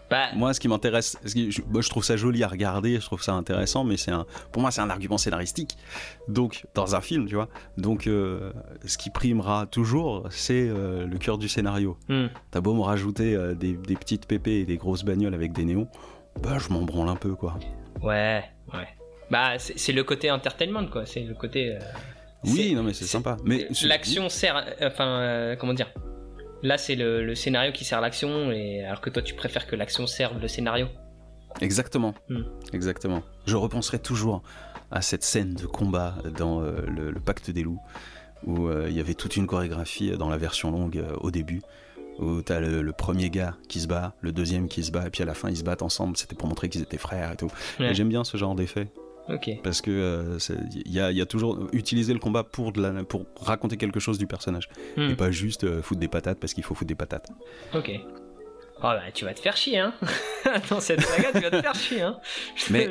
Bah, Moi, ce qui m'intéresse, je, moi, je trouve ça joli à regarder, je trouve ça intéressant, mais c'est un, pour moi, c'est un argument scénaristique. Donc, dans un film, tu vois. Donc, euh, ce qui primera toujours, c'est euh, le cœur du scénario. hmm. T'as beau me rajouter euh, des, des petites pépées et des grosses bagnoles avec des néons, bah, je m'en branle un peu, quoi. ouais, ouais. Bah, c'est le côté entertainment, quoi. C'est le côté. Oui, non, mais c'est sympa. Mais L'action sert. Enfin, euh, comment dire Là, c'est le, le scénario qui sert l'action, et alors que toi, tu préfères que l'action serve le scénario. Exactement. Hmm. Exactement. Je repenserai toujours à cette scène de combat dans euh, le, le Pacte des loups, où euh, il y avait toute une chorégraphie dans la version longue au début, où t'as le, le premier gars qui se bat, le deuxième qui se bat, et puis à la fin ils se battent ensemble. C'était pour montrer qu'ils étaient frères et tout. Ouais. J'aime bien ce genre d'effet Ok. parce que euh, il y, a, il y a toujours utiliser le combat pour, de la, pour raconter quelque chose du personnage Hmm. et pas juste euh, foutre des patates parce qu'il faut foutre des patates. Ok. Oh bah tu vas te faire chier hein. [laughs] Dans cette saga tu vas te faire chier hein. Je- Mais-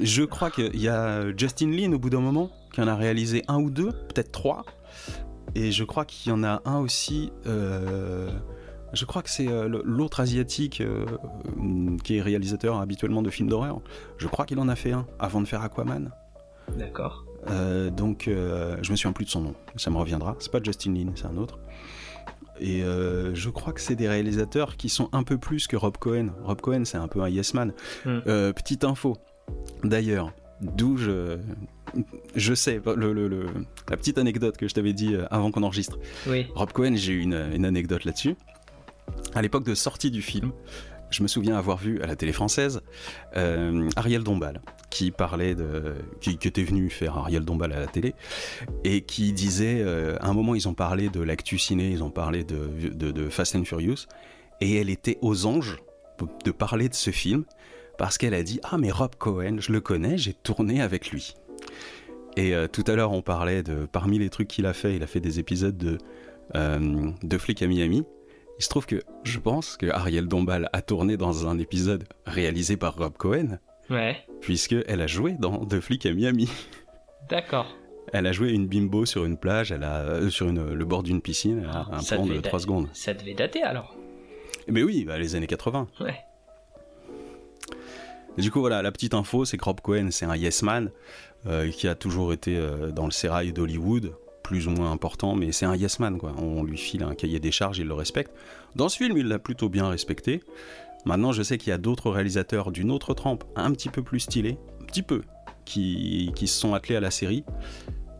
Je crois qu'il y a Justin Lin au bout d'un moment qui en a réalisé un ou deux, peut-être trois. Et je crois qu'il y en a un aussi euh, Je crois que c'est euh, l'autre asiatique euh, euh, qui est réalisateur habituellement de films d'horreur. Je crois qu'il en a fait un avant de faire Aquaman. D'accord. Euh, donc, euh, je me souviens plus de son nom. Ça me reviendra. C'est pas Justin Lin, c'est un autre. Et euh, je crois que c'est des réalisateurs qui sont un peu plus que Rob Cohen. Rob Cohen, c'est un peu un yes man. Hmm. Petite info. D'ailleurs, d'où je, je sais le- le- le- la petite anecdote que je t'avais dit avant qu'on enregistre. Oui. Rob Cohen, j'ai eu une, une anecdote là-dessus. À l'époque de sortie du film, je me souviens avoir vu à la télé française euh, Ariel Dombal qui parlait de qui, était venu faire Ariel Dombal à la télé et qui disait euh, à un moment ils ont parlé de l'actu ciné, ils ont parlé de, Fast and Furious et elle était aux anges de parler de ce film parce qu'elle a dit ah mais Rob Cohen je le connais j'ai tourné avec lui et euh, tout à l'heure on parlait de parmi les trucs qu'il a fait il a fait des épisodes de de flics à Miami il se trouve que je pense que Ariel Dombal a tourné dans un épisode réalisé par Rob Cohen Ouais. puisque elle a joué dans Deux flics à Miami D'accord. elle a joué une bimbo sur une plage elle a euh, sur une- le bord d'une piscine elle a un Ça plan de devait 3 dater. secondes Ça devait dater alors. mais oui bah, les années 80 Ouais. Et du coup, voilà, la petite info, c'est que Rob Cohen, c'est un yes man euh, qui a toujours été euh, dans le sérail d'Hollywood, plus ou moins important, mais c'est un yes man, quoi. On lui file un cahier des charges, il le respecte. Dans ce film, il l'a plutôt bien respecté. Maintenant, je sais qu'il y a d'autres réalisateurs d'une autre trempe, un petit peu plus stylés, un petit peu, qui, qui se sont attelés à la série.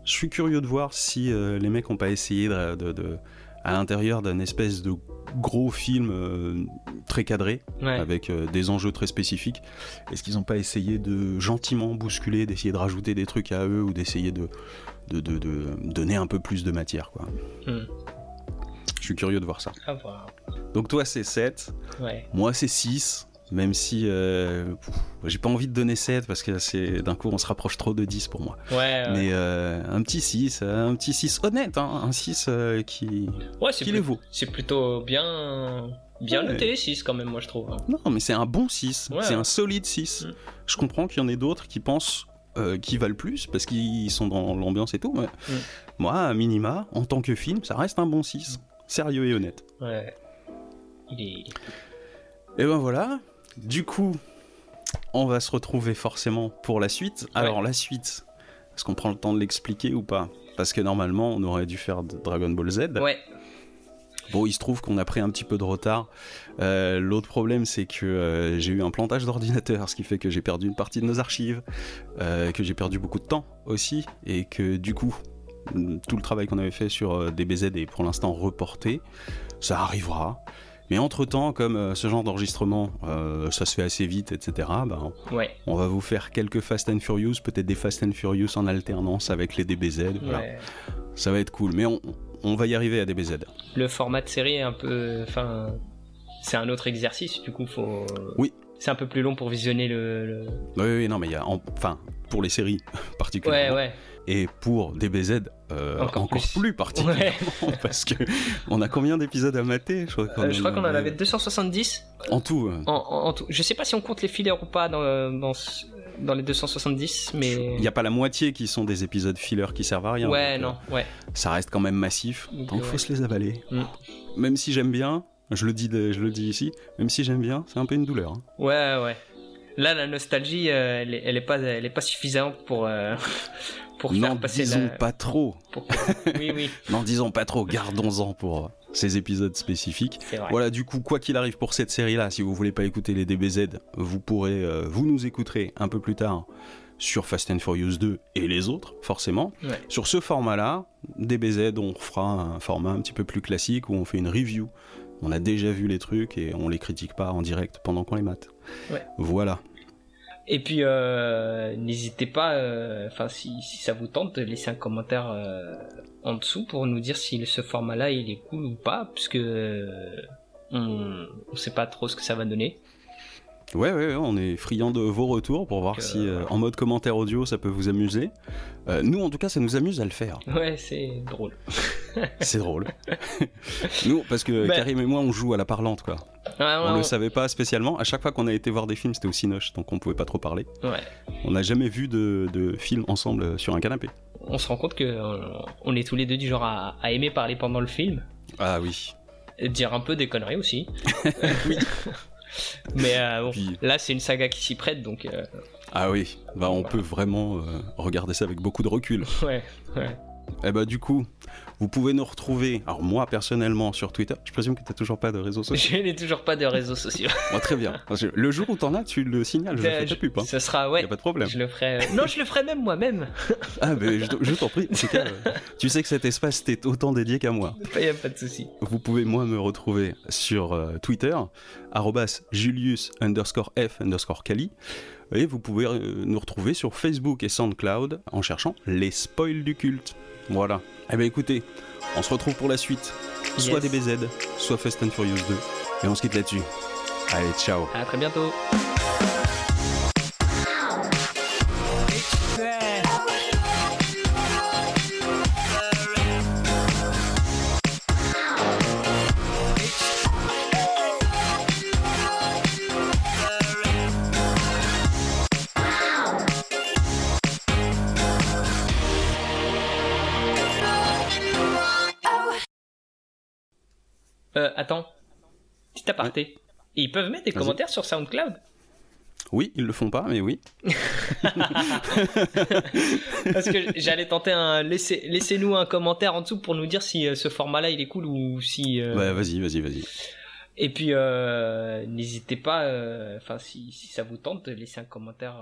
Je suis curieux de voir si euh, les mecs n'ont pas essayé de, de- de- à l'intérieur d'un espèce de gros film euh, très cadré, Ouais. avec euh, des enjeux très spécifiques. Est-ce qu'ils n'ont pas essayé de gentiment bousculer, d'essayer de rajouter des trucs à eux ou d'essayer de, de, de- de donner un peu plus de matière quoi. Hmm. Je suis curieux de voir ça. Voir. Donc toi c'est 7, Ouais. moi c'est 6, même si euh, j'ai pas envie de donner 7 parce que c'est d'un coup on se rapproche trop de 10 pour moi. Ouais. ouais. Mais euh, un petit 6, un petit 6 honnête, hein, un 6 euh, qui, Ouais, c'est qui les vaut. C'est plutôt bien, bien Ouais. noté 6 quand même, moi je trouve. Non, mais c'est un bon 6. Ouais. C'est un solide 6. Mm. Je comprends qu'il y en ait d'autres qui pensent euh, qu'ils valent plus parce qu'ils sont dans l'ambiance et tout. Mais Mm. moi, à minima, en tant que film, ça reste un bon 6. Sérieux et honnête. Ouais. Il est. Et ben voilà. Du coup, on va se retrouver forcément pour la suite. Alors, la suite, est-ce qu'on prend le temps de l'expliquer ou pas? Parce que normalement, on aurait dû faire de Dragon Ball Z. Ouais. Bon, il se trouve qu'on a pris un petit peu de retard. Euh, L'autre problème, c'est que euh, j'ai eu un plantage d'ordinateur, ce qui fait que j'ai perdu une partie de nos archives, euh, que j'ai perdu beaucoup de temps aussi, et que du coup, mm, tout le travail qu'on avait fait sur DBZ est pour l'instant reporté. Ça arrivera. Mais entre-temps, comme ce genre d'enregistrement, ça se fait assez vite, etc., ben, Ouais. on va vous faire quelques Fast and Furious, peut-être des Fast and Furious en alternance avec les DBZ. Voilà. ouais. Ça va être cool. Mais on, on va y arriver à DBZ. Le format de série est un peu. Enfin. C'est un autre exercice, du coup, faut. Oui. C'est un peu plus long pour visionner le. le- Oui, oui, non, mais il y a, en- enfin, pour les séries [laughs] Ouais, particulièrement, ouais. et pour DBZ euh, Encore encore, plus. plus, particulièrement, [laughs] parce que on a combien d'épisodes à mater? Je crois qu'on Euh, qu'on en avait- avait 270 en tout. en, en- en tout. Je sais pas si on compte les fillers ou pas dans, dans, ce- dans les 270, mais. Il n'y a pas la moitié qui sont des épisodes filler qui servent à rien. Ouais, donc, non, ouais. euh, ça reste quand même massif, Donc, il faut ouais. se les avaler. Mm. Même si j'aime bien, je le dis, de- je le dis ici, même si j'aime bien, c'est un peu une douleur. hein. Ouais, ouais. Là, la nostalgie, euh, elle, est, elle est pas, elle est pas suffisante pour, euh, pour N'en faire passer disons la. pas trop. pour- [laughs] Oui, oui, [laughs] N'en disons pas trop. Gardons-en pour ces épisodes spécifiques. Voilà, du coup, quoi qu'il arrive pour cette série-là, si vous voulez pas écouter les DBZ, vous pourrez, euh, vous nous écouterez un peu plus tard sur Fast and Furious 2 et les autres, forcément. Ouais. Sur ce format-là, DBZ, on fera un format un petit peu plus classique où on fait une review. On a déjà vu les trucs et on les critique pas en direct pendant qu'on les mate. Ouais. Voilà. Et puis, euh, n'hésitez pas, euh, enfin, si, ça vous tente, de laisser un commentaire euh, en dessous pour nous dire si ce format-là il est cool ou pas, puisque euh, on, on sait pas trop ce que ça va donner. Ouais, ouais, ouais, on est friand de vos retours pour voir euh, si euh, en mode commentaire audio ça peut vous amuser. Euh, nous, en tout cas, ça nous amuse à le faire. Ouais, c'est drôle. [laughs] C'est drôle. [laughs] nous, parce que Ben- Karim et moi, on joue à la parlante, quoi. On on- le savait pas spécialement. À chaque fois qu'on a été voir des films, c'était au Cinoche, donc on pouvait pas trop parler. ouais. On n'a jamais vu de, de film ensemble euh, sur un canapé. On se rend compte que on est tous les deux du genre à, à aimer parler pendant le film. Ah oui. Et dire un peu des conneries aussi. [laughs] Mais euh, bon, Puis- là c'est une saga qui s'y prête donc euh, Ah oui, bah on peut vraiment euh, regarder ça avec beaucoup de recul. [laughs] ouais, ouais. Eh bah du coup, vous pouvez nous retrouver, alors moi personnellement sur Twitter, je présume que t'as toujours pas de réseaux [laughs] sociaux. Je n'ai toujours pas de réseaux sociaux. [laughs] Très bien. Le jour où t'en as, tu le signales, je fais ta pub. Hein. Ce sera Y ouais. a pas de problème. Je le ferai. euh, Non, je le ferai même moi-même. Ah mais je, je t'en prie, en cas, euh, tu sais que cet espace t'est autant dédié qu'à moi. Il [laughs] y a pas de souci. Vous pouvez moi me retrouver sur euh, Twitter, arrobas Julius underscore F underscore Kali. Et vous pouvez euh, nous retrouver sur Facebook et SoundCloud en cherchant les spoils du culte. Voilà. Eh ben écoutez, on se retrouve pour la suite. Soit Yes. DBZ, soit Fast and Furious 2. Et on se quitte là-dessus. Allez, ciao. À très bientôt. Euh, attends. Petit aparté. Ils peuvent mettre des commentaires sur SoundCloud Oui, ils le font pas, mais oui. [laughs] Parce que j'allais tenter un. Laissez, laissez-nous un commentaire en dessous pour nous dire si euh, ce format-là il est cool ou si. euh, Bah vas-y, vas-y, vas-y. Et puis, euh, n'hésitez pas, euh, si, si ça vous tente, de laisser un commentaire.